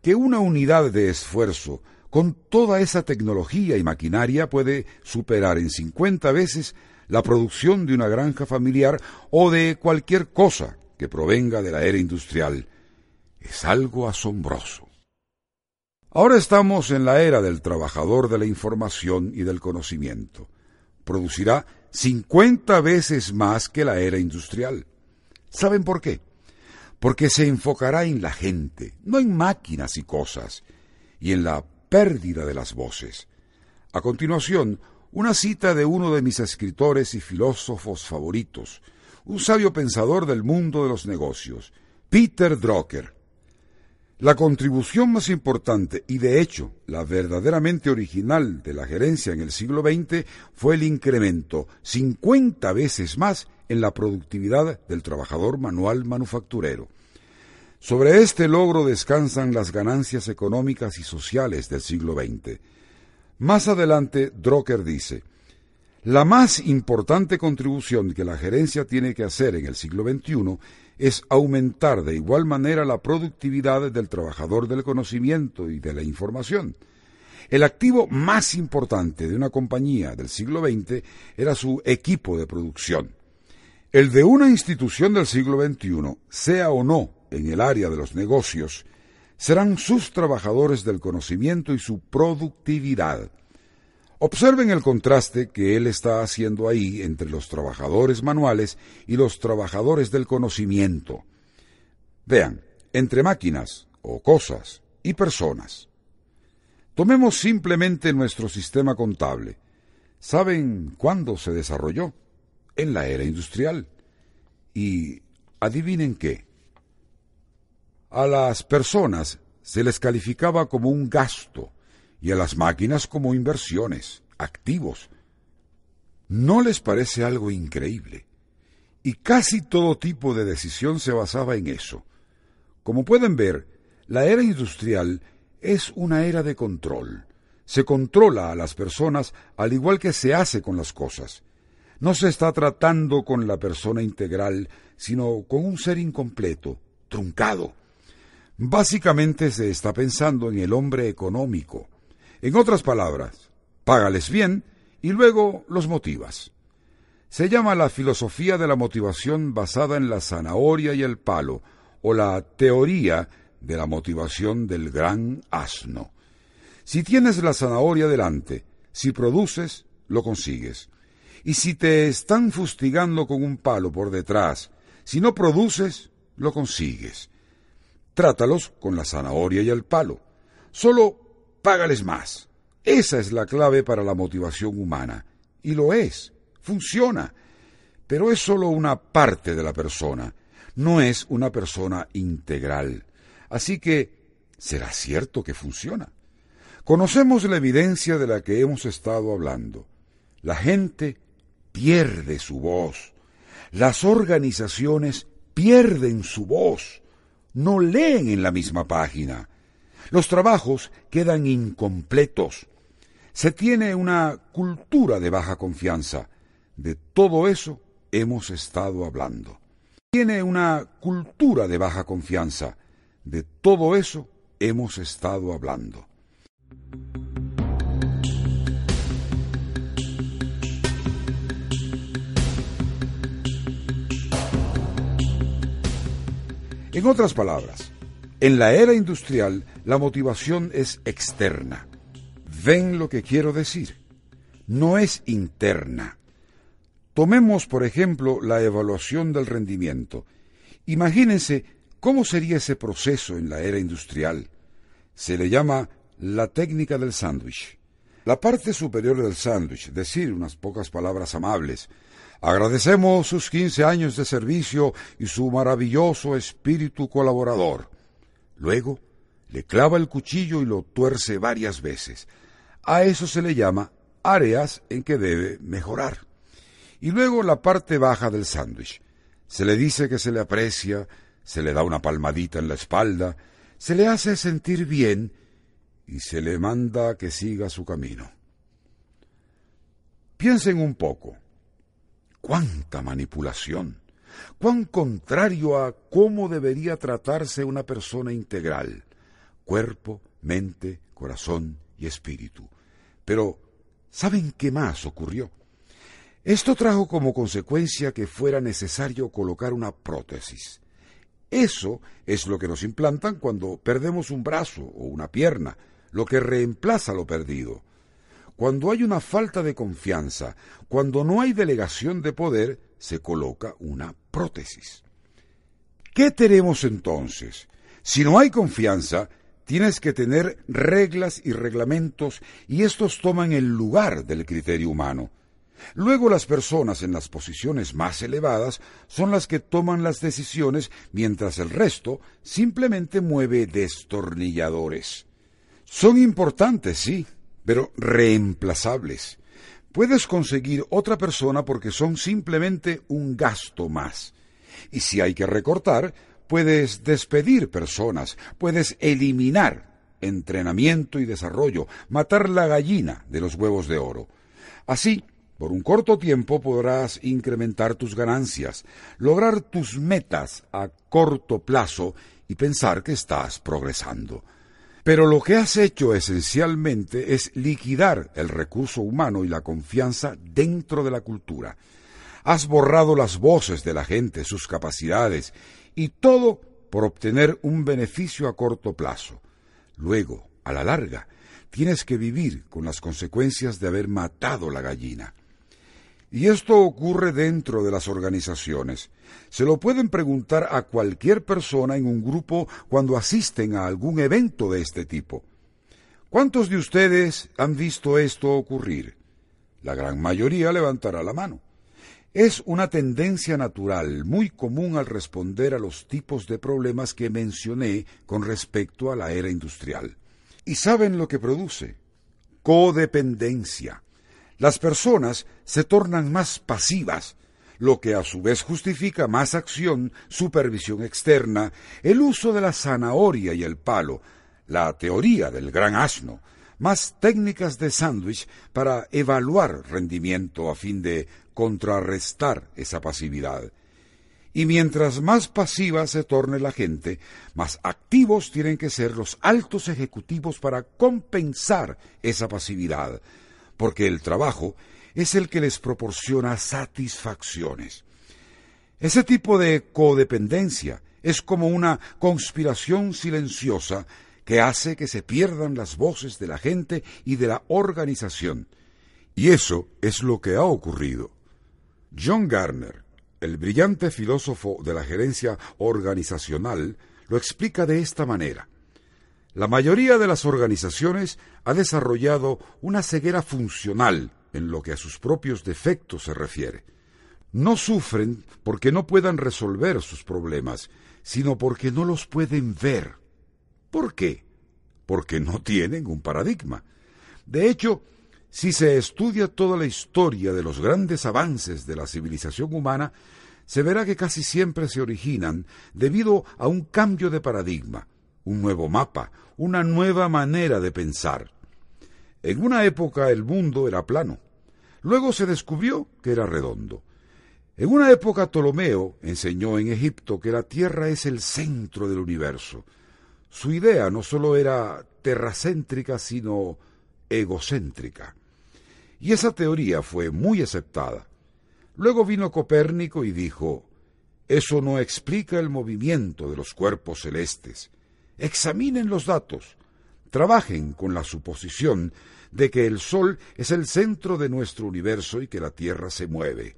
que una unidad de esfuerzo con toda esa tecnología y maquinaria puede superar en 50 veces la producción de una granja familiar o de cualquier cosa que provenga de la era industrial. Es algo asombroso. Ahora estamos en la era del trabajador de la información y del conocimiento. Producirá 50 veces más que la era industrial. ¿Saben por qué? porque se enfocará en la gente, no en máquinas y cosas, y en la pérdida de las voces. A continuación, una cita de uno de mis escritores y filósofos favoritos, un sabio pensador del mundo de los negocios, Peter Drucker. La contribución más importante y de hecho la verdaderamente original de la gerencia en el siglo XX fue el incremento 50 veces más en la productividad del trabajador manual manufacturero. Sobre este logro descansan las ganancias económicas y sociales del siglo XX. Más adelante, Drucker dice, la más importante contribución que la gerencia tiene que hacer en el siglo XXI es aumentar de igual manera la productividad del trabajador del conocimiento y de la información. El activo más importante de una compañía del siglo XX era su equipo de producción. El de una institución del siglo XXI, sea o no en el área de los negocios, serán sus trabajadores del conocimiento y su productividad. Observen el contraste que él está haciendo ahí entre los trabajadores manuales y los trabajadores del conocimiento. Vean, entre máquinas o cosas y personas. Tomemos simplemente nuestro sistema contable. ¿Saben cuándo se desarrolló? en la era industrial. Y adivinen qué. A las personas se les calificaba como un gasto y a las máquinas como inversiones, activos. ¿No les parece algo increíble? Y casi todo tipo de decisión se basaba en eso. Como pueden ver, la era industrial es una era de control. Se controla a las personas al igual que se hace con las cosas. No se está tratando con la persona integral, sino con un ser incompleto, truncado. Básicamente se está pensando en el hombre económico. En otras palabras, págales bien y luego los motivas. Se llama la filosofía de la motivación basada en la zanahoria y el palo, o la teoría de la motivación del gran asno. Si tienes la zanahoria delante, si produces, lo consigues. Y si te están fustigando con un palo por detrás, si no produces, lo consigues. Trátalos con la zanahoria y el palo. Solo págales más. Esa es la clave para la motivación humana. Y lo es. Funciona. Pero es solo una parte de la persona. No es una persona integral. Así que, ¿será cierto que funciona? Conocemos la evidencia de la que hemos estado hablando. La gente pierde su voz. Las organizaciones pierden su voz. No leen en la misma página. Los trabajos quedan incompletos. Se tiene una cultura de baja confianza. De todo eso hemos estado hablando. Tiene una cultura de baja confianza. De todo eso hemos estado hablando. En otras palabras, en la era industrial la motivación es externa. ¿Ven lo que quiero decir? No es interna. Tomemos, por ejemplo, la evaluación del rendimiento. Imagínense ¿Cómo sería ese proceso en la era industrial? Se le llama la técnica del sándwich. La parte superior del sándwich, decir unas pocas palabras amables. Agradecemos sus quince años de servicio y su maravilloso espíritu colaborador. Luego, le clava el cuchillo y lo tuerce varias veces. A eso se le llama áreas en que debe mejorar. Y luego la parte baja del sándwich. Se le dice que se le aprecia, se le da una palmadita en la espalda, se le hace sentir bien y se le manda que siga su camino. Piensen un poco. ¿Cuánta manipulación? ¿Cuán contrario a cómo debería tratarse una persona integral? Cuerpo, mente, corazón y espíritu. Pero, ¿saben qué más ocurrió? Esto trajo como consecuencia que fuera necesario colocar una prótesis. Eso es lo que nos implantan cuando perdemos un brazo o una pierna, lo que reemplaza lo perdido. Cuando hay una falta de confianza, cuando no hay delegación de poder, se coloca una prótesis. ¿Qué tenemos entonces? Si no hay confianza, tienes que tener reglas y reglamentos y estos toman el lugar del criterio humano. Luego las personas en las posiciones más elevadas son las que toman las decisiones mientras el resto simplemente mueve destornilladores. Son importantes, sí, pero reemplazables. Puedes conseguir otra persona porque son simplemente un gasto más. Y si hay que recortar, puedes despedir personas, puedes eliminar entrenamiento y desarrollo, matar la gallina de los huevos de oro. Así, por un corto tiempo podrás incrementar tus ganancias, lograr tus metas a corto plazo y pensar que estás progresando. Pero lo que has hecho esencialmente es liquidar el recurso humano y la confianza dentro de la cultura. Has borrado las voces de la gente, sus capacidades, y todo por obtener un beneficio a corto plazo. Luego, a la larga, tienes que vivir con las consecuencias de haber matado la gallina. Y esto ocurre dentro de las organizaciones. Se lo pueden preguntar a cualquier persona en un grupo cuando asisten a algún evento de este tipo. ¿Cuántos de ustedes han visto esto ocurrir? La gran mayoría levantará la mano. Es una tendencia natural muy común al responder a los tipos de problemas que mencioné con respecto a la era industrial. ¿Y saben lo que produce? Codependencia las personas se tornan más pasivas, lo que a su vez justifica más acción, supervisión externa, el uso de la zanahoria y el palo, la teoría del gran asno, más técnicas de sándwich para evaluar rendimiento a fin de contrarrestar esa pasividad. Y mientras más pasiva se torne la gente, más activos tienen que ser los altos ejecutivos para compensar esa pasividad, porque el trabajo es el que les proporciona satisfacciones. Ese tipo de codependencia es como una conspiración silenciosa que hace que se pierdan las voces de la gente y de la organización. Y eso es lo que ha ocurrido. John Garner, el brillante filósofo de la gerencia organizacional, lo explica de esta manera. La mayoría de las organizaciones ha desarrollado una ceguera funcional en lo que a sus propios defectos se refiere. No sufren porque no puedan resolver sus problemas, sino porque no los pueden ver. ¿Por qué? Porque no tienen un paradigma. De hecho, si se estudia toda la historia de los grandes avances de la civilización humana, se verá que casi siempre se originan debido a un cambio de paradigma, un nuevo mapa, una nueva manera de pensar. En una época el mundo era plano. Luego se descubrió que era redondo. En una época Ptolomeo enseñó en Egipto que la Tierra es el centro del universo. Su idea no sólo era terracéntrica, sino egocéntrica. Y esa teoría fue muy aceptada. Luego vino Copérnico y dijo, eso no explica el movimiento de los cuerpos celestes. Examinen los datos. Trabajen con la suposición de que el Sol es el centro de nuestro universo y que la Tierra se mueve.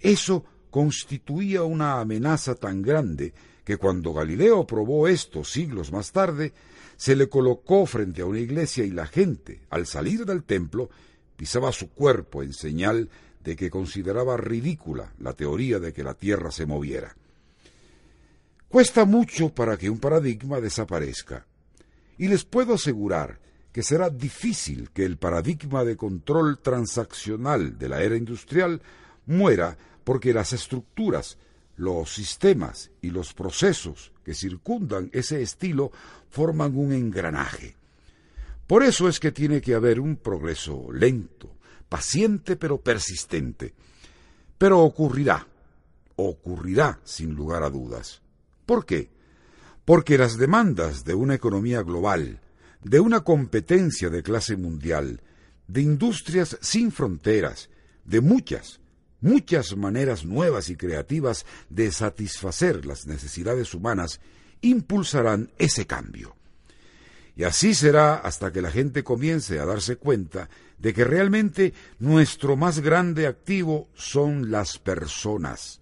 Eso constituía una amenaza tan grande que cuando Galileo probó esto siglos más tarde, se le colocó frente a una iglesia y la gente, al salir del templo, pisaba su cuerpo en señal de que consideraba ridícula la teoría de que la Tierra se moviera. Cuesta mucho para que un paradigma desaparezca, y les puedo asegurar que será difícil que el paradigma de control transaccional de la era industrial muera porque las estructuras, los sistemas y los procesos que circundan ese estilo forman un engranaje. Por eso es que tiene que haber un progreso lento, paciente pero persistente. Pero ocurrirá, ocurrirá sin lugar a dudas. ¿Por qué? Porque las demandas de una economía global, de una competencia de clase mundial, de industrias sin fronteras, de muchas, muchas maneras nuevas y creativas de satisfacer las necesidades humanas impulsarán ese cambio. Y así será hasta que la gente comience a darse cuenta de que realmente nuestro más grande activo son las personas.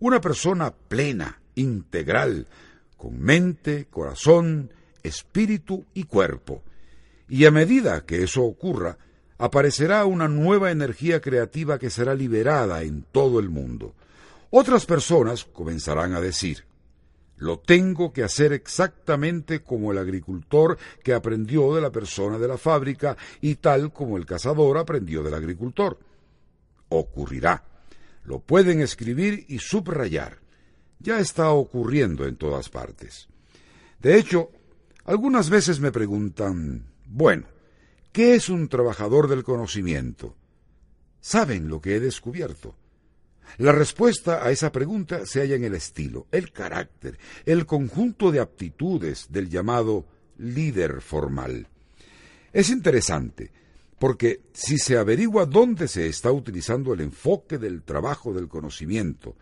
Una persona plena, integral, con mente, corazón, espíritu y cuerpo. Y a medida que eso ocurra, aparecerá una nueva energía creativa que será liberada en todo el mundo. Otras personas comenzarán a decir, lo tengo que hacer exactamente como el agricultor que aprendió de la persona de la fábrica y tal como el cazador aprendió del agricultor. Ocurrirá. Lo pueden escribir y subrayar. Ya está ocurriendo en todas partes. De hecho, algunas veces me preguntan, bueno, ¿Qué es un trabajador del conocimiento? ¿Saben lo que he descubierto? La respuesta a esa pregunta se halla en el estilo, el carácter, el conjunto de aptitudes del llamado líder formal. Es interesante, porque si se averigua dónde se está utilizando el enfoque del trabajo del conocimiento,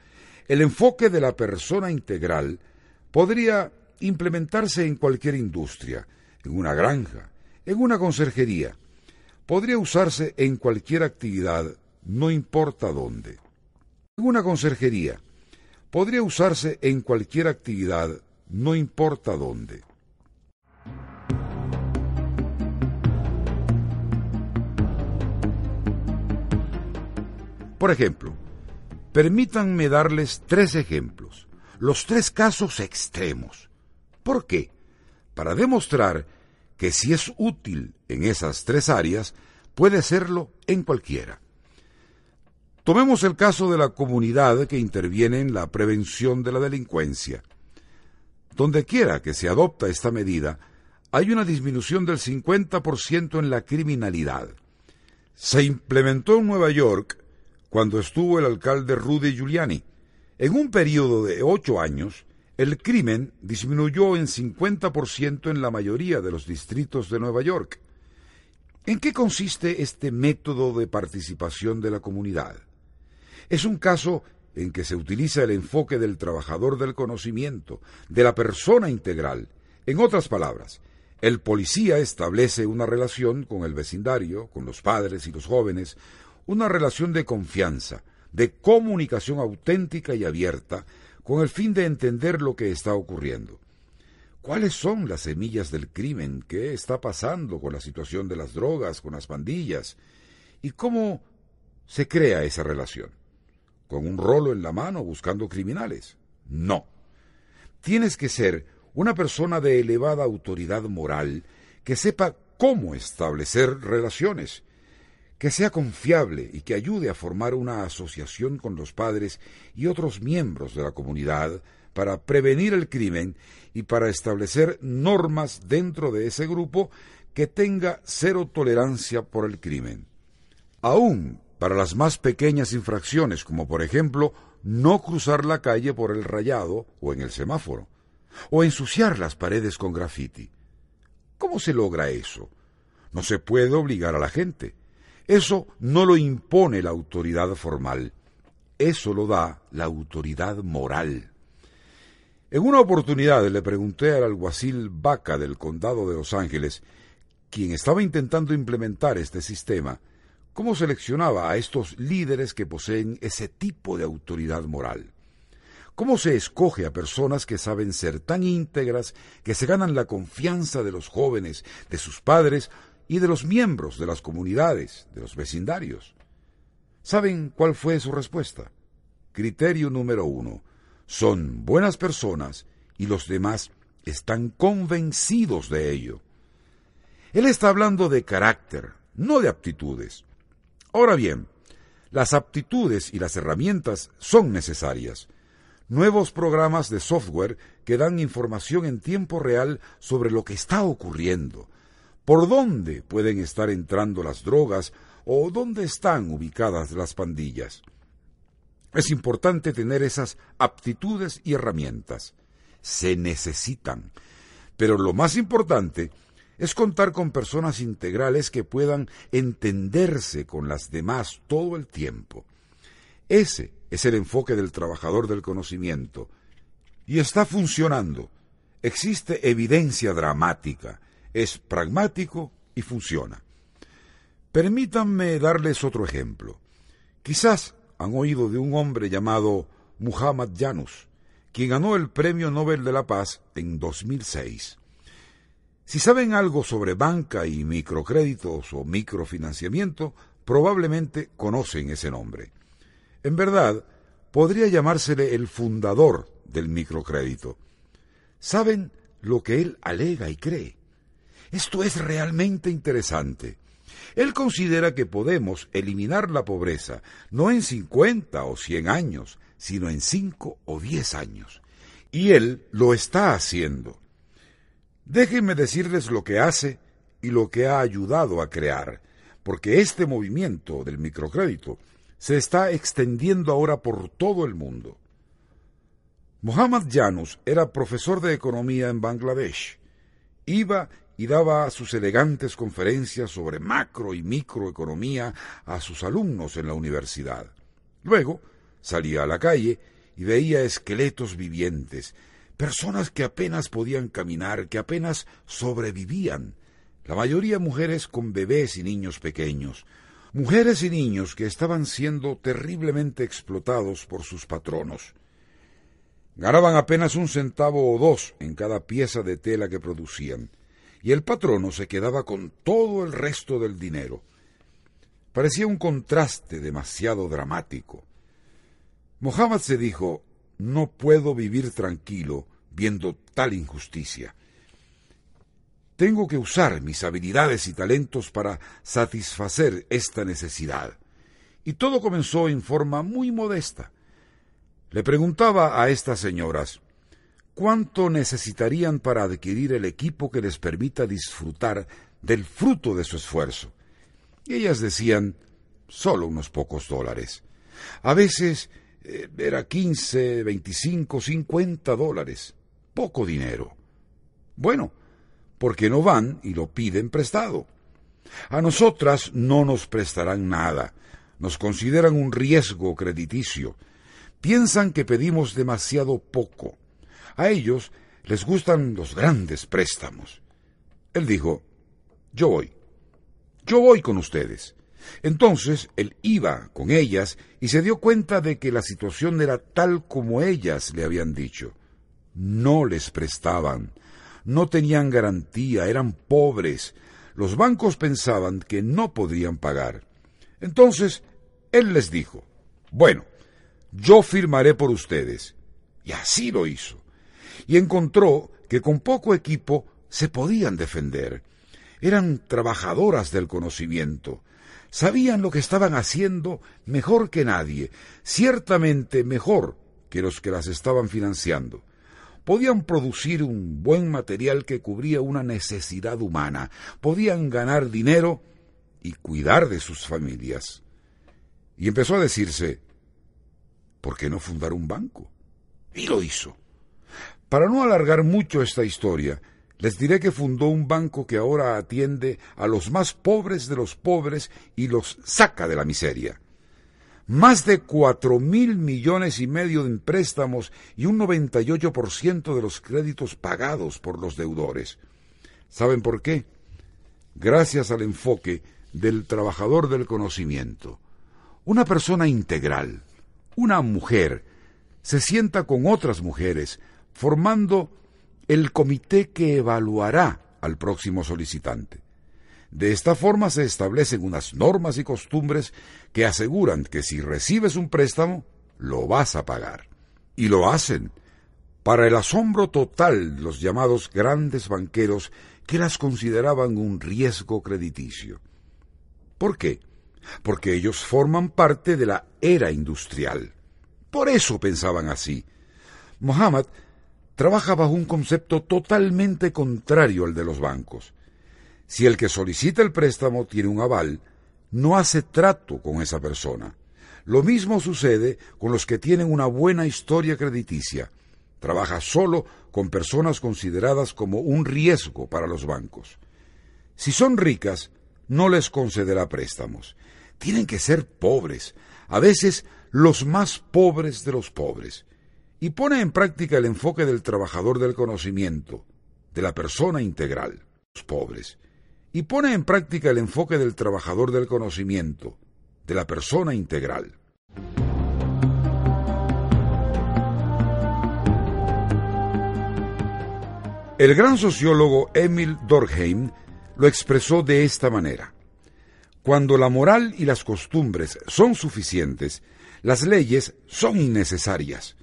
el enfoque de la persona integral, podría implementarse en cualquier industria, en una granja, en una conserjería. Podría usarse en cualquier actividad, no importa dónde. En una conserjería. Podría usarse en cualquier actividad, no importa dónde. Por ejemplo, permítanme darles tres ejemplos, los tres casos extremos. ¿Por qué? Para demostrar que si es útil en esas tres áreas, puede serlo en cualquiera. Tomemos el caso de la comunidad que interviene en la prevención de la delincuencia. Donde quiera que se adopta esta medida, hay una disminución del 50% en la criminalidad. Se implementó en Nueva York cuando estuvo el alcalde Rudy Giuliani. En un periodo de ocho años, el crimen disminuyó en 50% en la mayoría de los distritos de Nueva York. ¿En qué consiste este método de participación de la comunidad? Es un caso en que se utiliza el enfoque del trabajador del conocimiento, de la persona integral. En otras palabras, el policía establece una relación con el vecindario, con los padres y los jóvenes, una relación de confianza, de comunicación auténtica y abierta, con el fin de entender lo que está ocurriendo. ¿Cuáles son las semillas del crimen? ¿Qué está pasando con la situación de las drogas, con las pandillas? ¿Y cómo se crea esa relación? ¿Con un rolo en la mano buscando criminales? No. Tienes que ser una persona de elevada autoridad moral que sepa cómo establecer relaciones que sea confiable y que ayude a formar una asociación con los padres y otros miembros de la comunidad para prevenir el crimen y para establecer normas dentro de ese grupo que tenga cero tolerancia por el crimen. Aún para las más pequeñas infracciones, como por ejemplo no cruzar la calle por el rayado o en el semáforo, o ensuciar las paredes con grafiti. ¿Cómo se logra eso? No se puede obligar a la gente eso no lo impone la autoridad formal, eso lo da la autoridad moral. En una oportunidad le pregunté al alguacil Vaca del condado de Los Ángeles, quien estaba intentando implementar este sistema, ¿Cómo seleccionaba a estos líderes que poseen ese tipo de autoridad moral? ¿Cómo se escoge a personas que saben ser tan íntegras que se ganan la confianza de los jóvenes, de sus padres y de los miembros de las comunidades, de los vecindarios? ¿Saben cuál fue su respuesta? Criterio número uno. Son buenas personas y los demás están convencidos de ello. Él está hablando de carácter, no de aptitudes. Ahora bien, las aptitudes y las herramientas son necesarias, nuevos programas de software que dan información en tiempo real sobre lo que está ocurriendo, por dónde pueden estar entrando las drogas o dónde están ubicadas las pandillas. Es importante tener esas aptitudes y herramientas. Se necesitan. Pero lo más importante es contar con personas integrales que puedan entenderse con las demás todo el tiempo. Ese es el enfoque del trabajador del conocimiento. Y está funcionando. Existe evidencia dramática. Es pragmático y funciona. Permítanme darles otro ejemplo. Quizás han oído de un hombre llamado Muhammad Yunus, quien ganó el Premio Nobel de la Paz en 2006. Si saben algo sobre banca y microcréditos o microfinanciamiento, probablemente conocen ese nombre. En verdad, podría llamársele el fundador del microcrédito. ¿Saben lo que él alega y cree? Esto es realmente interesante. Él considera que podemos eliminar la pobreza no en 50 o 100 años, sino en 5 o 10 años. Y él lo está haciendo. Déjenme decirles lo que hace y lo que ha ayudado a crear, porque este movimiento del microcrédito se está extendiendo ahora por todo el mundo. Mohammad Janus era profesor de economía en Bangladesh. Iba y daba sus elegantes conferencias sobre macro y microeconomía a sus alumnos en la universidad. Luego salía a la calle y veía esqueletos vivientes, personas que apenas podían caminar, que apenas sobrevivían, la mayoría mujeres con bebés y niños pequeños, mujeres y niños que estaban siendo terriblemente explotados por sus patronos. Ganaban apenas un centavo o dos en cada pieza de tela que producían, y el patrono se quedaba con todo el resto del dinero. Parecía un contraste demasiado dramático. Mohammed se dijo, no puedo vivir tranquilo viendo tal injusticia. Tengo que usar mis habilidades y talentos para satisfacer esta necesidad. Y todo comenzó en forma muy modesta. Le preguntaba a estas señoras cuánto necesitarían para adquirir el equipo que les permita disfrutar del fruto de su esfuerzo. Y ellas decían solo unos pocos dólares. A veces eh, era quince, veinticinco, cincuenta dólares. Poco dinero. Bueno, porque no van y lo piden prestado. A nosotras no nos prestarán nada, nos consideran un riesgo crediticio, piensan que pedimos demasiado poco. A ellos les gustan los grandes préstamos. Él dijo, yo voy, yo voy con ustedes. Entonces él iba con ellas y se dio cuenta de que la situación era tal como ellas le habían dicho. No les prestaban, no tenían garantía, eran pobres. Los bancos pensaban que no podrían pagar. Entonces, él les dijo, bueno, yo firmaré por ustedes. Y así lo hizo. Y encontró que con poco equipo se podían defender. Eran trabajadoras del conocimiento. Sabían lo que estaban haciendo mejor que nadie, ciertamente mejor que los que las estaban financiando podían producir un buen material que cubría una necesidad humana, podían ganar dinero y cuidar de sus familias. Y empezó a decirse, ¿por qué no fundar un banco? Y lo hizo. Para no alargar mucho esta historia, les diré que fundó un banco que ahora atiende a los más pobres de los pobres y los saca de la miseria más de cuatro mil millones y medio en préstamos y un 98% de los créditos pagados por los deudores. ¿Saben por qué? Gracias al enfoque del trabajador del conocimiento. Una persona integral, una mujer, se sienta con otras mujeres, formando el comité que evaluará al próximo solicitante. De esta forma se establecen unas normas y costumbres que aseguran que si recibes un préstamo, lo vas a pagar. Y lo hacen, para el asombro total de los llamados grandes banqueros que las consideraban un riesgo crediticio. ¿Por qué? Porque ellos forman parte de la era industrial. Por eso pensaban así. Mohammed trabaja bajo un concepto totalmente contrario al de los bancos. Si el que solicita el préstamo tiene un aval, no hace trato con esa persona. Lo mismo sucede con los que tienen una buena historia crediticia. Trabaja solo con personas consideradas como un riesgo para los bancos. Si son ricas, no les concederá préstamos. Tienen que ser pobres, a veces los más pobres de los pobres. Y pone en práctica el enfoque del trabajador del conocimiento, de la persona integral, los pobres y pone en práctica el enfoque del trabajador del conocimiento, de la persona integral. El gran sociólogo Emil Durkheim lo expresó de esta manera. Cuando la moral y las costumbres son suficientes, las leyes son innecesarias.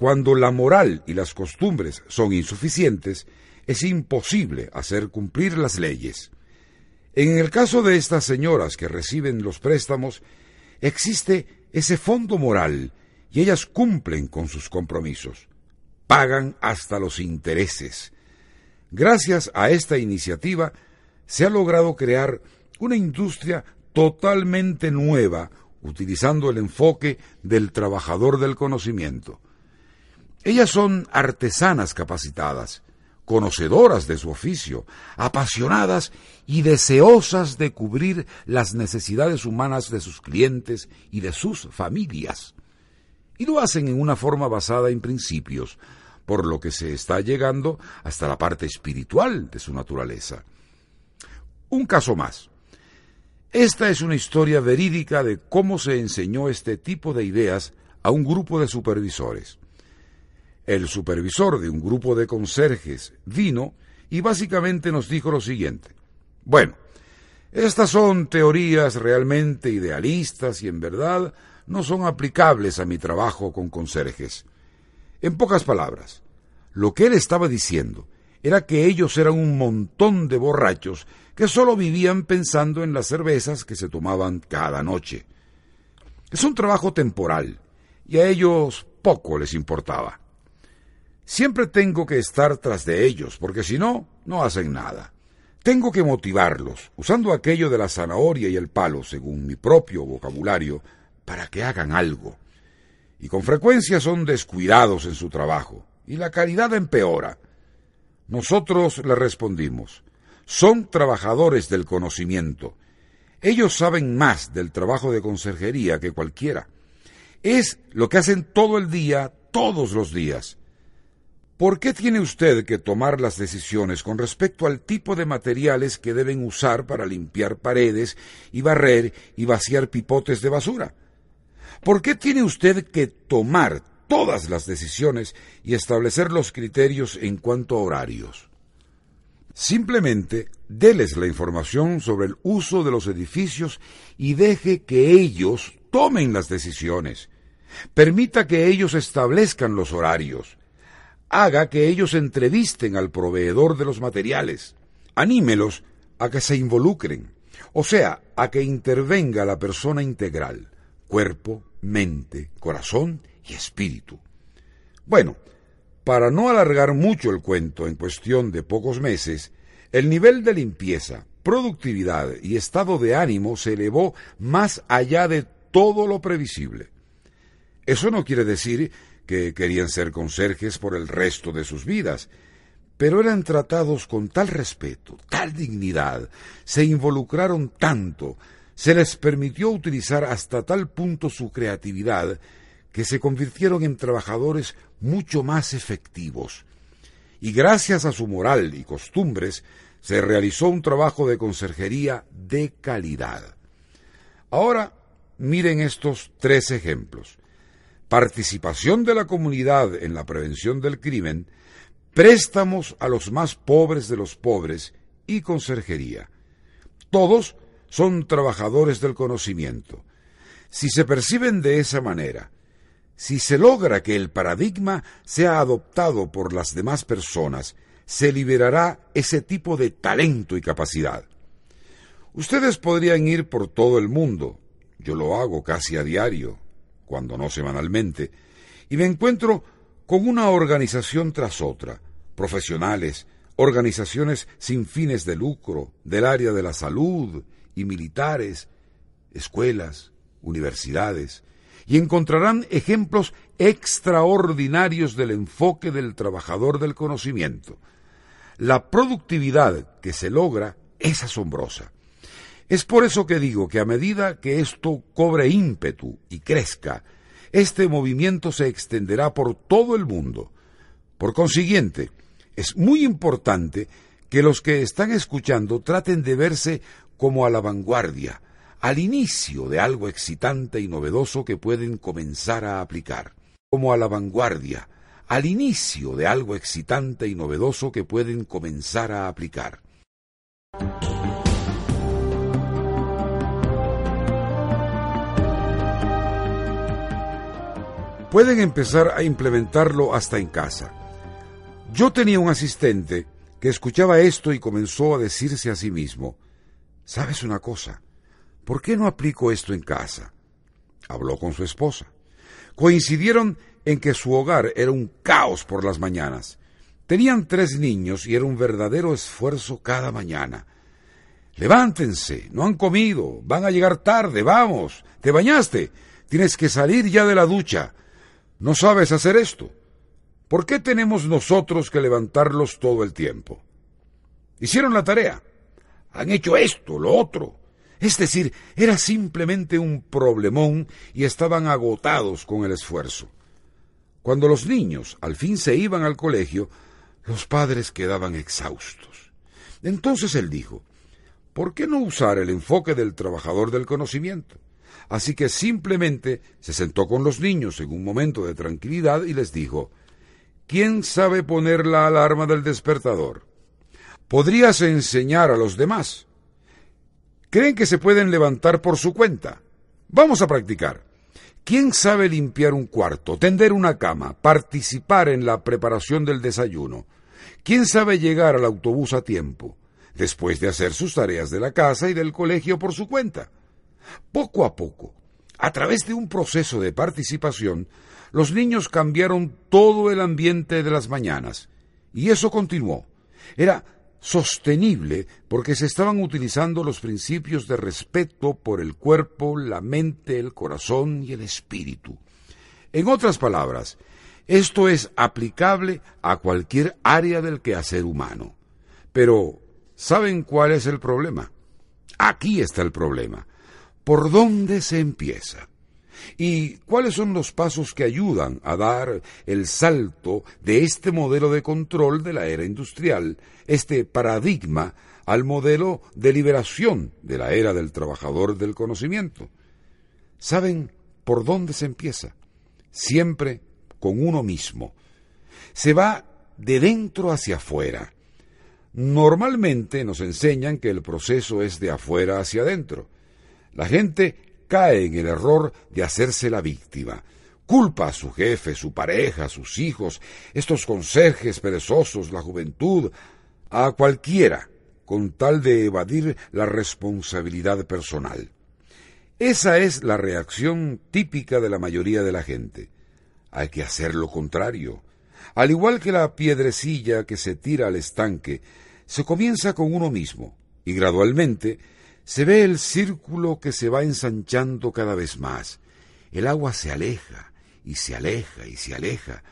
Cuando la moral y las costumbres son insuficientes, es imposible hacer cumplir las leyes. En el caso de estas señoras que reciben los préstamos, existe ese fondo moral y ellas cumplen con sus compromisos. Pagan hasta los intereses. Gracias a esta iniciativa se ha logrado crear una industria totalmente nueva utilizando el enfoque del trabajador del conocimiento. Ellas son artesanas capacitadas, conocedoras de su oficio, apasionadas y deseosas de cubrir las necesidades humanas de sus clientes y de sus familias. Y lo hacen en una forma basada en principios, por lo que se está llegando hasta la parte espiritual de su naturaleza. Un caso más. Esta es una historia verídica de cómo se enseñó este tipo de ideas a un grupo de supervisores el supervisor de un grupo de conserjes vino y básicamente nos dijo lo siguiente. Bueno, estas son teorías realmente idealistas y en verdad no son aplicables a mi trabajo con conserjes. En pocas palabras, lo que él estaba diciendo era que ellos eran un montón de borrachos que solo vivían pensando en las cervezas que se tomaban cada noche. Es un trabajo temporal y a ellos poco les importaba. Siempre tengo que estar tras de ellos, porque si no, no hacen nada. Tengo que motivarlos, usando aquello de la zanahoria y el palo, según mi propio vocabulario, para que hagan algo. Y con frecuencia son descuidados en su trabajo, y la calidad empeora. Nosotros le respondimos, son trabajadores del conocimiento. Ellos saben más del trabajo de conserjería que cualquiera. Es lo que hacen todo el día, todos los días. ¿Por qué tiene usted que tomar las decisiones con respecto al tipo de materiales que deben usar para limpiar paredes y barrer y vaciar pipotes de basura? ¿Por qué tiene usted que tomar todas las decisiones y establecer los criterios en cuanto a horarios? Simplemente déles la información sobre el uso de los edificios y deje que ellos tomen las decisiones. Permita que ellos establezcan los horarios haga que ellos entrevisten al proveedor de los materiales, anímelos a que se involucren, o sea, a que intervenga la persona integral, cuerpo, mente, corazón y espíritu. Bueno, para no alargar mucho el cuento en cuestión de pocos meses, el nivel de limpieza, productividad y estado de ánimo se elevó más allá de todo lo previsible. Eso no quiere decir que querían ser conserjes por el resto de sus vidas, pero eran tratados con tal respeto, tal dignidad, se involucraron tanto, se les permitió utilizar hasta tal punto su creatividad, que se convirtieron en trabajadores mucho más efectivos. Y gracias a su moral y costumbres, se realizó un trabajo de conserjería de calidad. Ahora miren estos tres ejemplos. Participación de la comunidad en la prevención del crimen, préstamos a los más pobres de los pobres y conserjería. Todos son trabajadores del conocimiento. Si se perciben de esa manera, si se logra que el paradigma sea adoptado por las demás personas, se liberará ese tipo de talento y capacidad. Ustedes podrían ir por todo el mundo, yo lo hago casi a diario, cuando no semanalmente, y me encuentro con una organización tras otra, profesionales, organizaciones sin fines de lucro, del área de la salud y militares, escuelas, universidades, y encontrarán ejemplos extraordinarios del enfoque del trabajador del conocimiento. La productividad que se logra es asombrosa. Es por eso que digo que a medida que esto cobre ímpetu y crezca, este movimiento se extenderá por todo el mundo. Por consiguiente, es muy importante que los que están escuchando traten de verse como a la vanguardia, al inicio de algo excitante y novedoso que pueden comenzar a aplicar, como a la vanguardia, al inicio de algo excitante y novedoso que pueden comenzar a aplicar. Pueden empezar a implementarlo hasta en casa. Yo tenía un asistente que escuchaba esto y comenzó a decirse a sí mismo, ¿sabes una cosa? ¿por qué no aplico esto en casa? Habló con su esposa. Coincidieron en que su hogar era un caos por las mañanas. Tenían tres niños y era un verdadero esfuerzo cada mañana. Levántense, no han comido, van a llegar tarde, vamos, te bañaste, tienes que salir ya de la ducha. ¿No sabes hacer esto? ¿Por qué tenemos nosotros que levantarlos todo el tiempo? Hicieron la tarea, han hecho esto, lo otro, es decir, era simplemente un problemón y estaban agotados con el esfuerzo. Cuando los niños al fin se iban al colegio, los padres quedaban exhaustos. Entonces él dijo, ¿por qué no usar el enfoque del trabajador del conocimiento? Así que simplemente se sentó con los niños en un momento de tranquilidad y les dijo, ¿quién sabe poner la alarma del despertador? Podrías enseñar a los demás, creen que se pueden levantar por su cuenta. Vamos a practicar. ¿Quién sabe limpiar un cuarto, tender una cama, participar en la preparación del desayuno? ¿Quién sabe llegar al autobús a tiempo, después de hacer sus tareas de la casa y del colegio por su cuenta? Poco a poco, a través de un proceso de participación, los niños cambiaron todo el ambiente de las mañanas. Y eso continuó. Era sostenible porque se estaban utilizando los principios de respeto por el cuerpo, la mente, el corazón y el espíritu. En otras palabras, esto es aplicable a cualquier área del quehacer humano. Pero, ¿saben cuál es el problema? Aquí está el problema. ¿Por dónde se empieza? ¿Y cuáles son los pasos que ayudan a dar el salto de este modelo de control de la era industrial, este paradigma, al modelo de liberación de la era del trabajador del conocimiento? ¿Saben por dónde se empieza? Siempre con uno mismo. Se va de dentro hacia afuera. Normalmente nos enseñan que el proceso es de afuera hacia adentro. La gente cae en el error de hacerse la víctima. Culpa a su jefe, su pareja, sus hijos, estos conserjes perezosos, la juventud, a cualquiera, con tal de evadir la responsabilidad personal. Esa es la reacción típica de la mayoría de la gente. Hay que hacer lo contrario. Al igual que la piedrecilla que se tira al estanque, se comienza con uno mismo y gradualmente se ve el círculo que se va ensanchando cada vez más. El agua se aleja y se aleja y se aleja,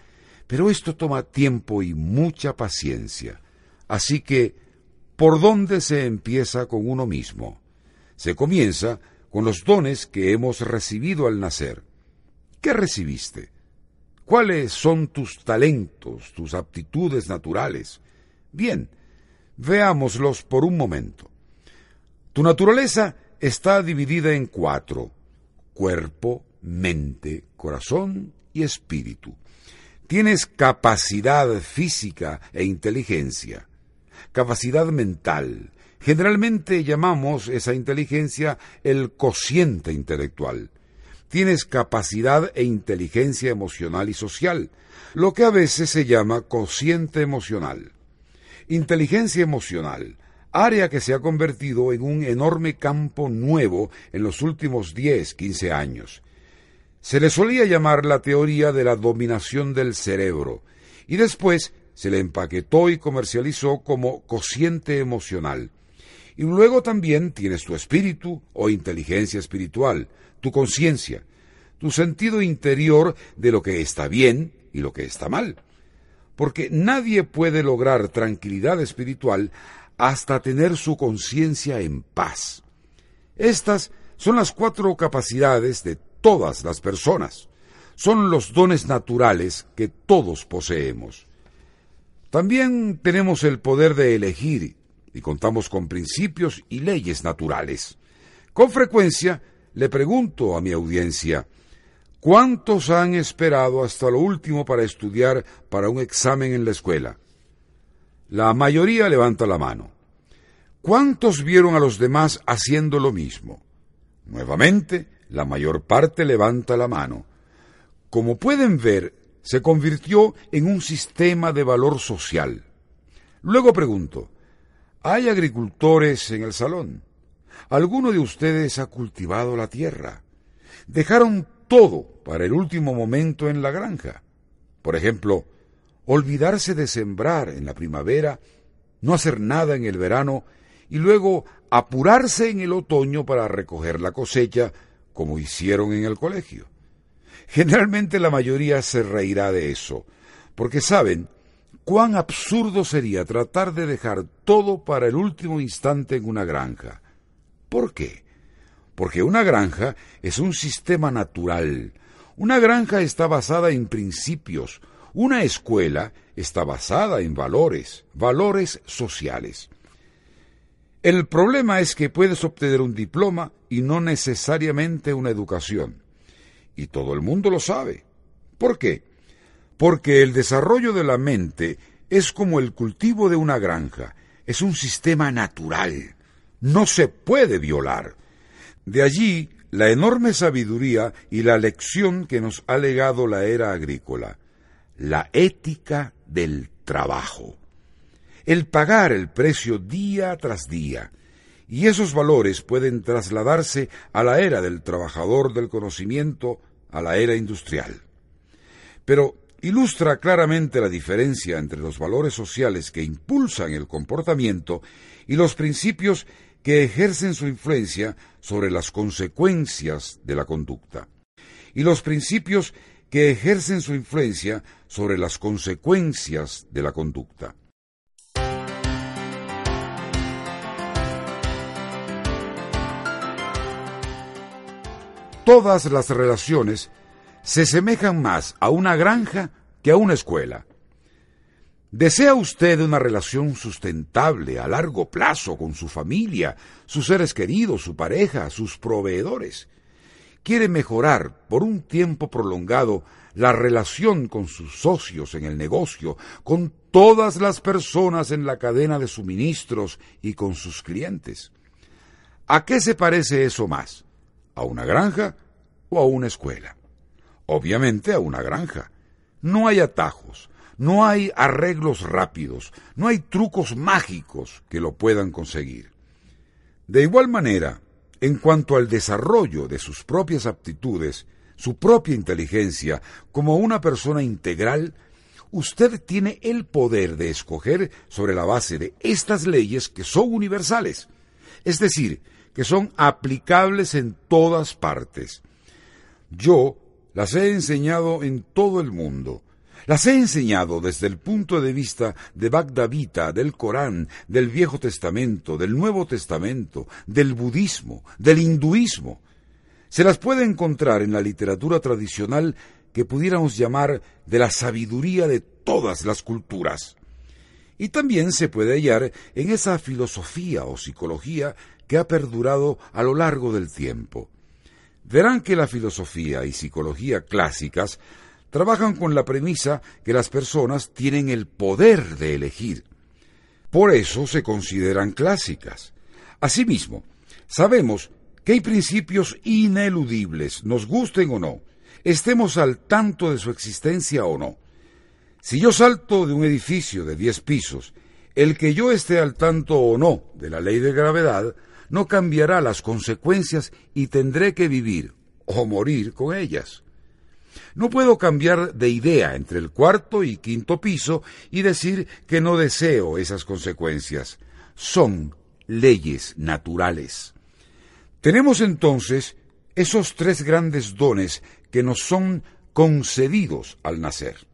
pero esto toma tiempo y mucha paciencia. Así que, ¿por dónde se empieza con uno mismo? Se comienza con los dones que hemos recibido al nacer. ¿Qué recibiste? ¿Cuáles son tus talentos, tus aptitudes naturales? Bien, Veámoslos por un momento. Tu naturaleza está dividida en cuatro, cuerpo, mente, corazón y espíritu. Tienes capacidad física e inteligencia, capacidad mental. Generalmente llamamos esa inteligencia el cociente intelectual. Tienes capacidad e inteligencia emocional y social, lo que a veces se llama cociente emocional. Inteligencia emocional, área que se ha convertido en un enorme campo nuevo en los últimos 10, 15 años. Se le solía llamar la teoría de la dominación del cerebro, y después se le empaquetó y comercializó como cociente emocional. Y luego también tienes tu espíritu o inteligencia espiritual, tu conciencia, tu sentido interior de lo que está bien y lo que está mal. Porque nadie puede lograr tranquilidad espiritual hasta tener su conciencia en paz. Estas son las cuatro capacidades de todas las personas. Son los dones naturales que todos poseemos. También tenemos el poder de elegir y contamos con principios y leyes naturales. Con frecuencia le pregunto a mi audiencia, ¿cuántos han esperado hasta lo último para estudiar para un examen en la escuela? La mayoría levanta la mano. ¿Cuántos vieron a los demás haciendo lo mismo? Nuevamente, la mayor parte levanta la mano. Como pueden ver, se convirtió en un sistema de valor social. Luego pregunto, ¿hay agricultores en el salón? ¿Alguno de ustedes ha cultivado la tierra? ¿Dejaron todo para el último momento en la granja? Por ejemplo, olvidarse de sembrar en la primavera, no hacer nada en el verano y luego apurarse en el otoño para recoger la cosecha como hicieron en el colegio. Generalmente la mayoría se reirá de eso, porque saben cuán absurdo sería tratar de dejar todo para el último instante en una granja. ¿Por qué? Porque una granja es un sistema natural. Una granja está basada en principios, una escuela está basada en valores, valores sociales. El problema es que puedes obtener un diploma y no necesariamente una educación. Y todo el mundo lo sabe. ¿Por qué? Porque el desarrollo de la mente es como el cultivo de una granja, es un sistema natural, no se puede violar. De allí la enorme sabiduría y la lección que nos ha legado la era agrícola la ética del trabajo. El pagar el precio día tras día. Y esos valores pueden trasladarse a la era del trabajador del conocimiento, a la era industrial. Pero ilustra claramente la diferencia entre los valores sociales que impulsan el comportamiento y los principios que ejercen su influencia sobre las consecuencias de la conducta. Y los principios que ejercen su influencia sobre las consecuencias de la conducta. Todas las relaciones se semejan más a una granja que a una escuela. ¿Desea usted una relación sustentable a largo plazo con su familia, sus seres queridos, su pareja, sus proveedores? Quiere mejorar por un tiempo prolongado la relación con sus socios en el negocio, con todas las personas en la cadena de suministros y con sus clientes. ¿A qué se parece eso más? ¿A una granja o a una escuela? Obviamente a una granja. No hay atajos, no hay arreglos rápidos, no hay trucos mágicos que lo puedan conseguir. De igual manera, en cuanto al desarrollo de sus propias aptitudes, su propia inteligencia, como una persona integral, usted tiene el poder de escoger sobre la base de estas leyes que son universales, es decir, que son aplicables en todas partes. Yo las he enseñado en todo el mundo, las he enseñado desde el punto de vista de Bagdavita, del Corán, del Viejo Testamento, del Nuevo Testamento, del budismo, del hinduismo. Se las puede encontrar en la literatura tradicional que pudiéramos llamar de la sabiduría de todas las culturas. Y también se puede hallar en esa filosofía o psicología que ha perdurado a lo largo del tiempo. Verán que la filosofía y psicología clásicas trabajan con la premisa que las personas tienen el poder de elegir. Por eso se consideran clásicas. Asimismo, sabemos que hay principios ineludibles, nos gusten o no, estemos al tanto de su existencia o no. Si yo salto de un edificio de diez pisos, el que yo esté al tanto o no de la ley de gravedad no cambiará las consecuencias y tendré que vivir o morir con ellas. No puedo cambiar de idea entre el cuarto y quinto piso y decir que no deseo esas consecuencias. Son leyes naturales. Tenemos entonces esos tres grandes dones que nos son concedidos al nacer.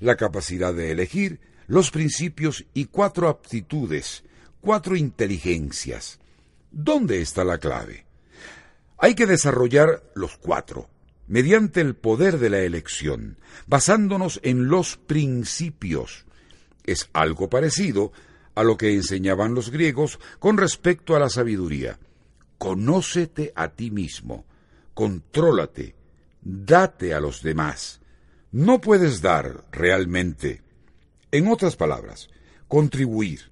La capacidad de elegir, los principios y cuatro aptitudes, cuatro inteligencias. ¿Dónde está la clave? Hay que desarrollar los cuatro, mediante el poder de la elección, basándonos en los principios. Es algo parecido a lo que enseñaban los griegos con respecto a la sabiduría. Conócete a ti mismo, contrólate, date a los demás. No puedes dar realmente. En otras palabras, contribuir,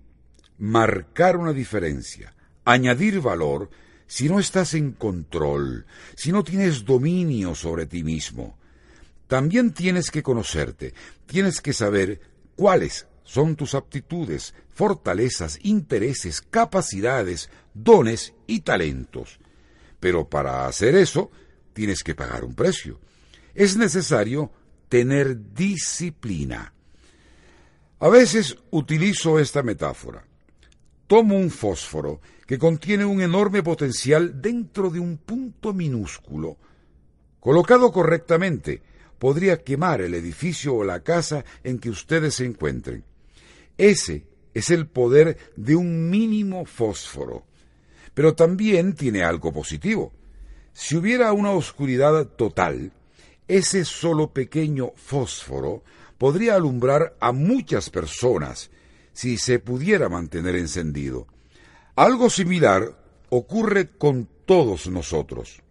marcar una diferencia, añadir valor, si no estás en control, si no tienes dominio sobre ti mismo. También tienes que conocerte, tienes que saber cuáles son tus aptitudes, fortalezas, intereses, capacidades, dones y talentos. Pero para hacer eso, tienes que pagar un precio. Es necesario tener disciplina. A veces utilizo esta metáfora. Tomo un fósforo que contiene un enorme potencial dentro de un punto minúsculo. Colocado correctamente, podría quemar el edificio o la casa en que ustedes se encuentren. Ese es el poder de un mínimo fósforo. Pero también tiene algo positivo. Si hubiera una oscuridad total, ese solo pequeño fósforo podría alumbrar a muchas personas si se pudiera mantener encendido. Algo similar ocurre con todos nosotros.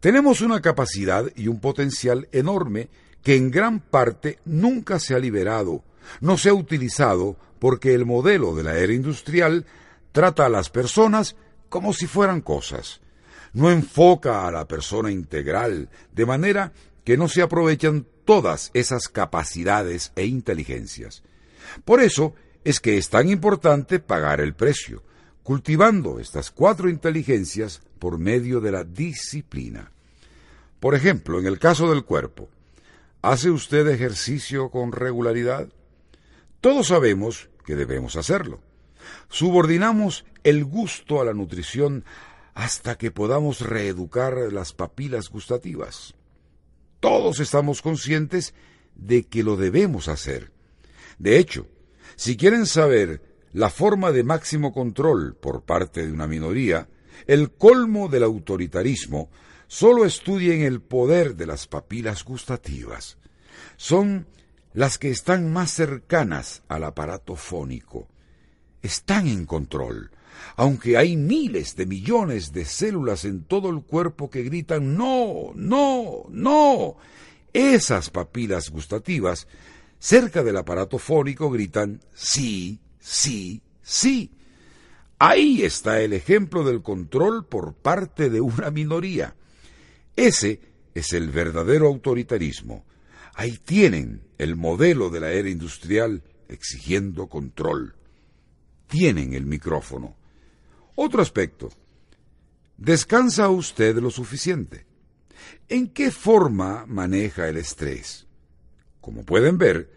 Tenemos una capacidad y un potencial enorme que en gran parte nunca se ha liberado no se ha utilizado porque el modelo de la era industrial trata a las personas como si fueran cosas. No enfoca a la persona integral, de manera que no se aprovechan todas esas capacidades e inteligencias. Por eso es que es tan importante pagar el precio, cultivando estas cuatro inteligencias por medio de la disciplina. Por ejemplo, en el caso del cuerpo, ¿hace usted ejercicio con regularidad? Todos sabemos que debemos hacerlo. Subordinamos el gusto a la nutrición hasta que podamos reeducar las papilas gustativas. Todos estamos conscientes de que lo debemos hacer. De hecho, si quieren saber la forma de máximo control por parte de una minoría, el colmo del autoritarismo, solo estudien el poder de las papilas gustativas. Son las que están más cercanas al aparato fónico, están en control, aunque hay miles de millones de células en todo el cuerpo que gritan no, no, no. Esas papilas gustativas cerca del aparato fónico gritan sí, sí, sí. Ahí está el ejemplo del control por parte de una minoría. Ese es el verdadero autoritarismo. Ahí tienen el modelo de la era industrial exigiendo control. Tienen el micrófono. Otro aspecto. ¿Descansa usted lo suficiente? ¿En qué forma maneja el estrés? Como pueden ver,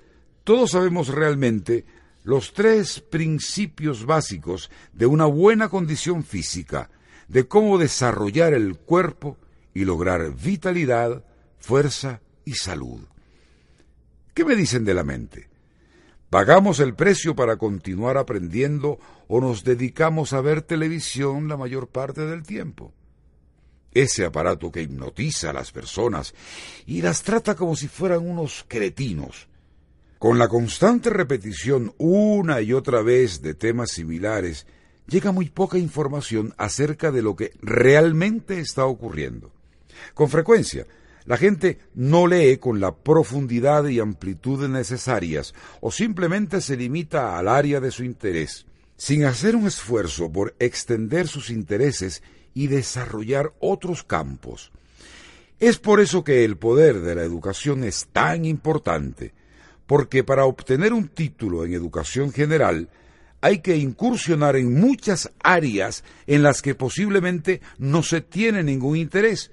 todos sabemos realmente los tres principios básicos de una buena condición física, de cómo desarrollar el cuerpo y lograr vitalidad, fuerza y salud. ¿Qué me dicen de la mente? ¿Pagamos el precio para continuar aprendiendo o nos dedicamos a ver televisión la mayor parte del tiempo? Ese aparato que hipnotiza a las personas y las trata como si fueran unos cretinos. Con la constante repetición una y otra vez de temas similares, llega muy poca información acerca de lo que realmente está ocurriendo. Con frecuencia, la gente no lee con la profundidad y amplitud necesarias o simplemente se limita al área de su interés, sin hacer un esfuerzo por extender sus intereses y desarrollar otros campos. Es por eso que el poder de la educación es tan importante, porque para obtener un título en educación general hay que incursionar en muchas áreas en las que posiblemente no se tiene ningún interés,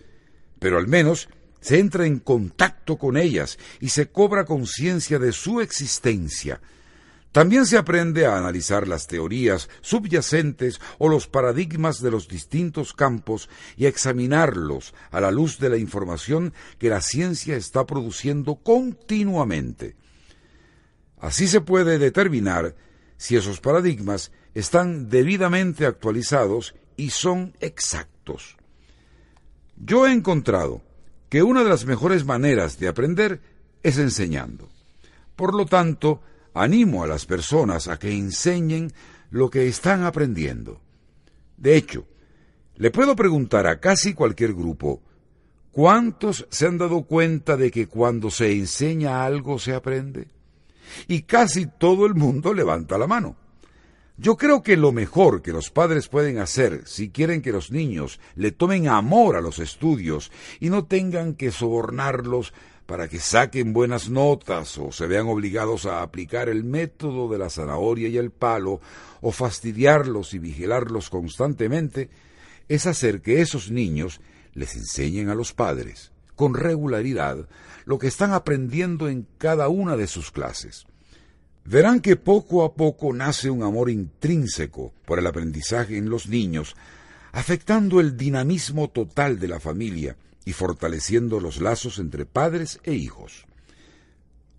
pero al menos se entra en contacto con ellas y se cobra conciencia de su existencia. También se aprende a analizar las teorías subyacentes o los paradigmas de los distintos campos y a examinarlos a la luz de la información que la ciencia está produciendo continuamente. Así se puede determinar si esos paradigmas están debidamente actualizados y son exactos. Yo he encontrado que una de las mejores maneras de aprender es enseñando. Por lo tanto, animo a las personas a que enseñen lo que están aprendiendo. De hecho, le puedo preguntar a casi cualquier grupo, ¿cuántos se han dado cuenta de que cuando se enseña algo se aprende? Y casi todo el mundo levanta la mano. Yo creo que lo mejor que los padres pueden hacer si quieren que los niños le tomen amor a los estudios y no tengan que sobornarlos para que saquen buenas notas o se vean obligados a aplicar el método de la zanahoria y el palo o fastidiarlos y vigilarlos constantemente, es hacer que esos niños les enseñen a los padres con regularidad lo que están aprendiendo en cada una de sus clases. Verán que poco a poco nace un amor intrínseco por el aprendizaje en los niños, afectando el dinamismo total de la familia y fortaleciendo los lazos entre padres e hijos.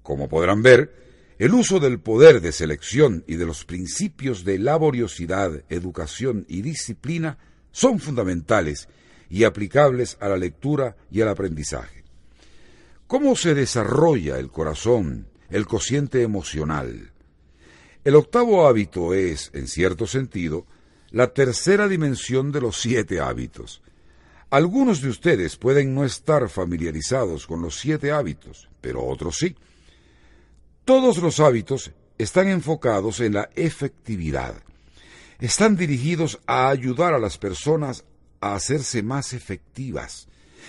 Como podrán ver, el uso del poder de selección y de los principios de laboriosidad, educación y disciplina son fundamentales y aplicables a la lectura y al aprendizaje. ¿Cómo se desarrolla el corazón, el cociente emocional. El octavo hábito es, en cierto sentido, la tercera dimensión de los siete hábitos. Algunos de ustedes pueden no estar familiarizados con los siete hábitos, pero otros sí. Todos los hábitos están enfocados en la efectividad. Están dirigidos a ayudar a las personas a hacerse más efectivas,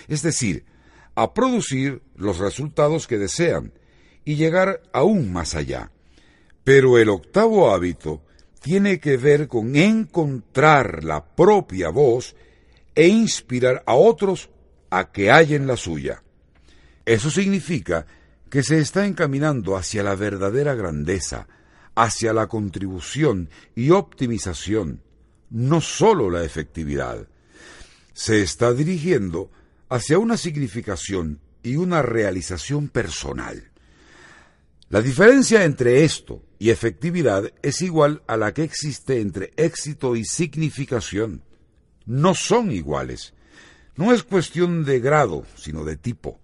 es decir, a producir los resultados que desean y llegar aún más allá. Pero el octavo hábito tiene que ver con encontrar la propia voz e inspirar a otros a que hallen la suya. Eso significa que se está encaminando hacia la verdadera grandeza, hacia la contribución y optimización, no sólo la efectividad. Se está dirigiendo hacia una significación y una realización personal. La diferencia entre esto y efectividad es igual a la que existe entre éxito y significación. No son iguales. No es cuestión de grado, sino de tipo.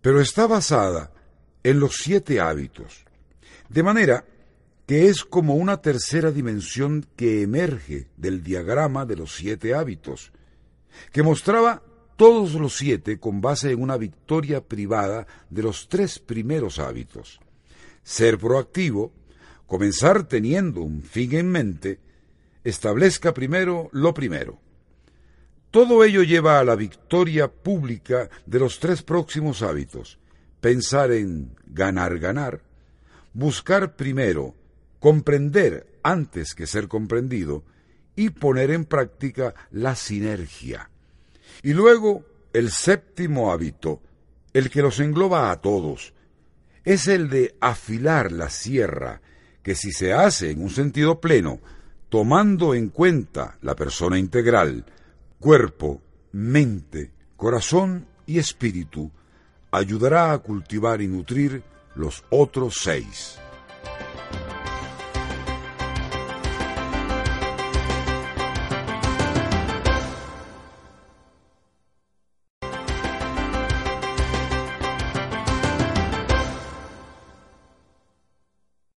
Pero está basada en los siete hábitos. De manera que es como una tercera dimensión que emerge del diagrama de los siete hábitos, que mostraba todos los siete con base en una victoria privada de los tres primeros hábitos ser proactivo, comenzar teniendo un fin en mente, establezca primero lo primero. Todo ello lleva a la victoria pública de los tres próximos hábitos. Pensar en ganar, ganar, buscar primero, comprender antes que ser comprendido y poner en práctica la sinergia. Y luego el séptimo hábito, el que los engloba a todos, es el de afilar la sierra, que si se hace en un sentido pleno, tomando en cuenta la persona integral, cuerpo, mente, corazón y espíritu, ayudará a cultivar y nutrir los otros seis.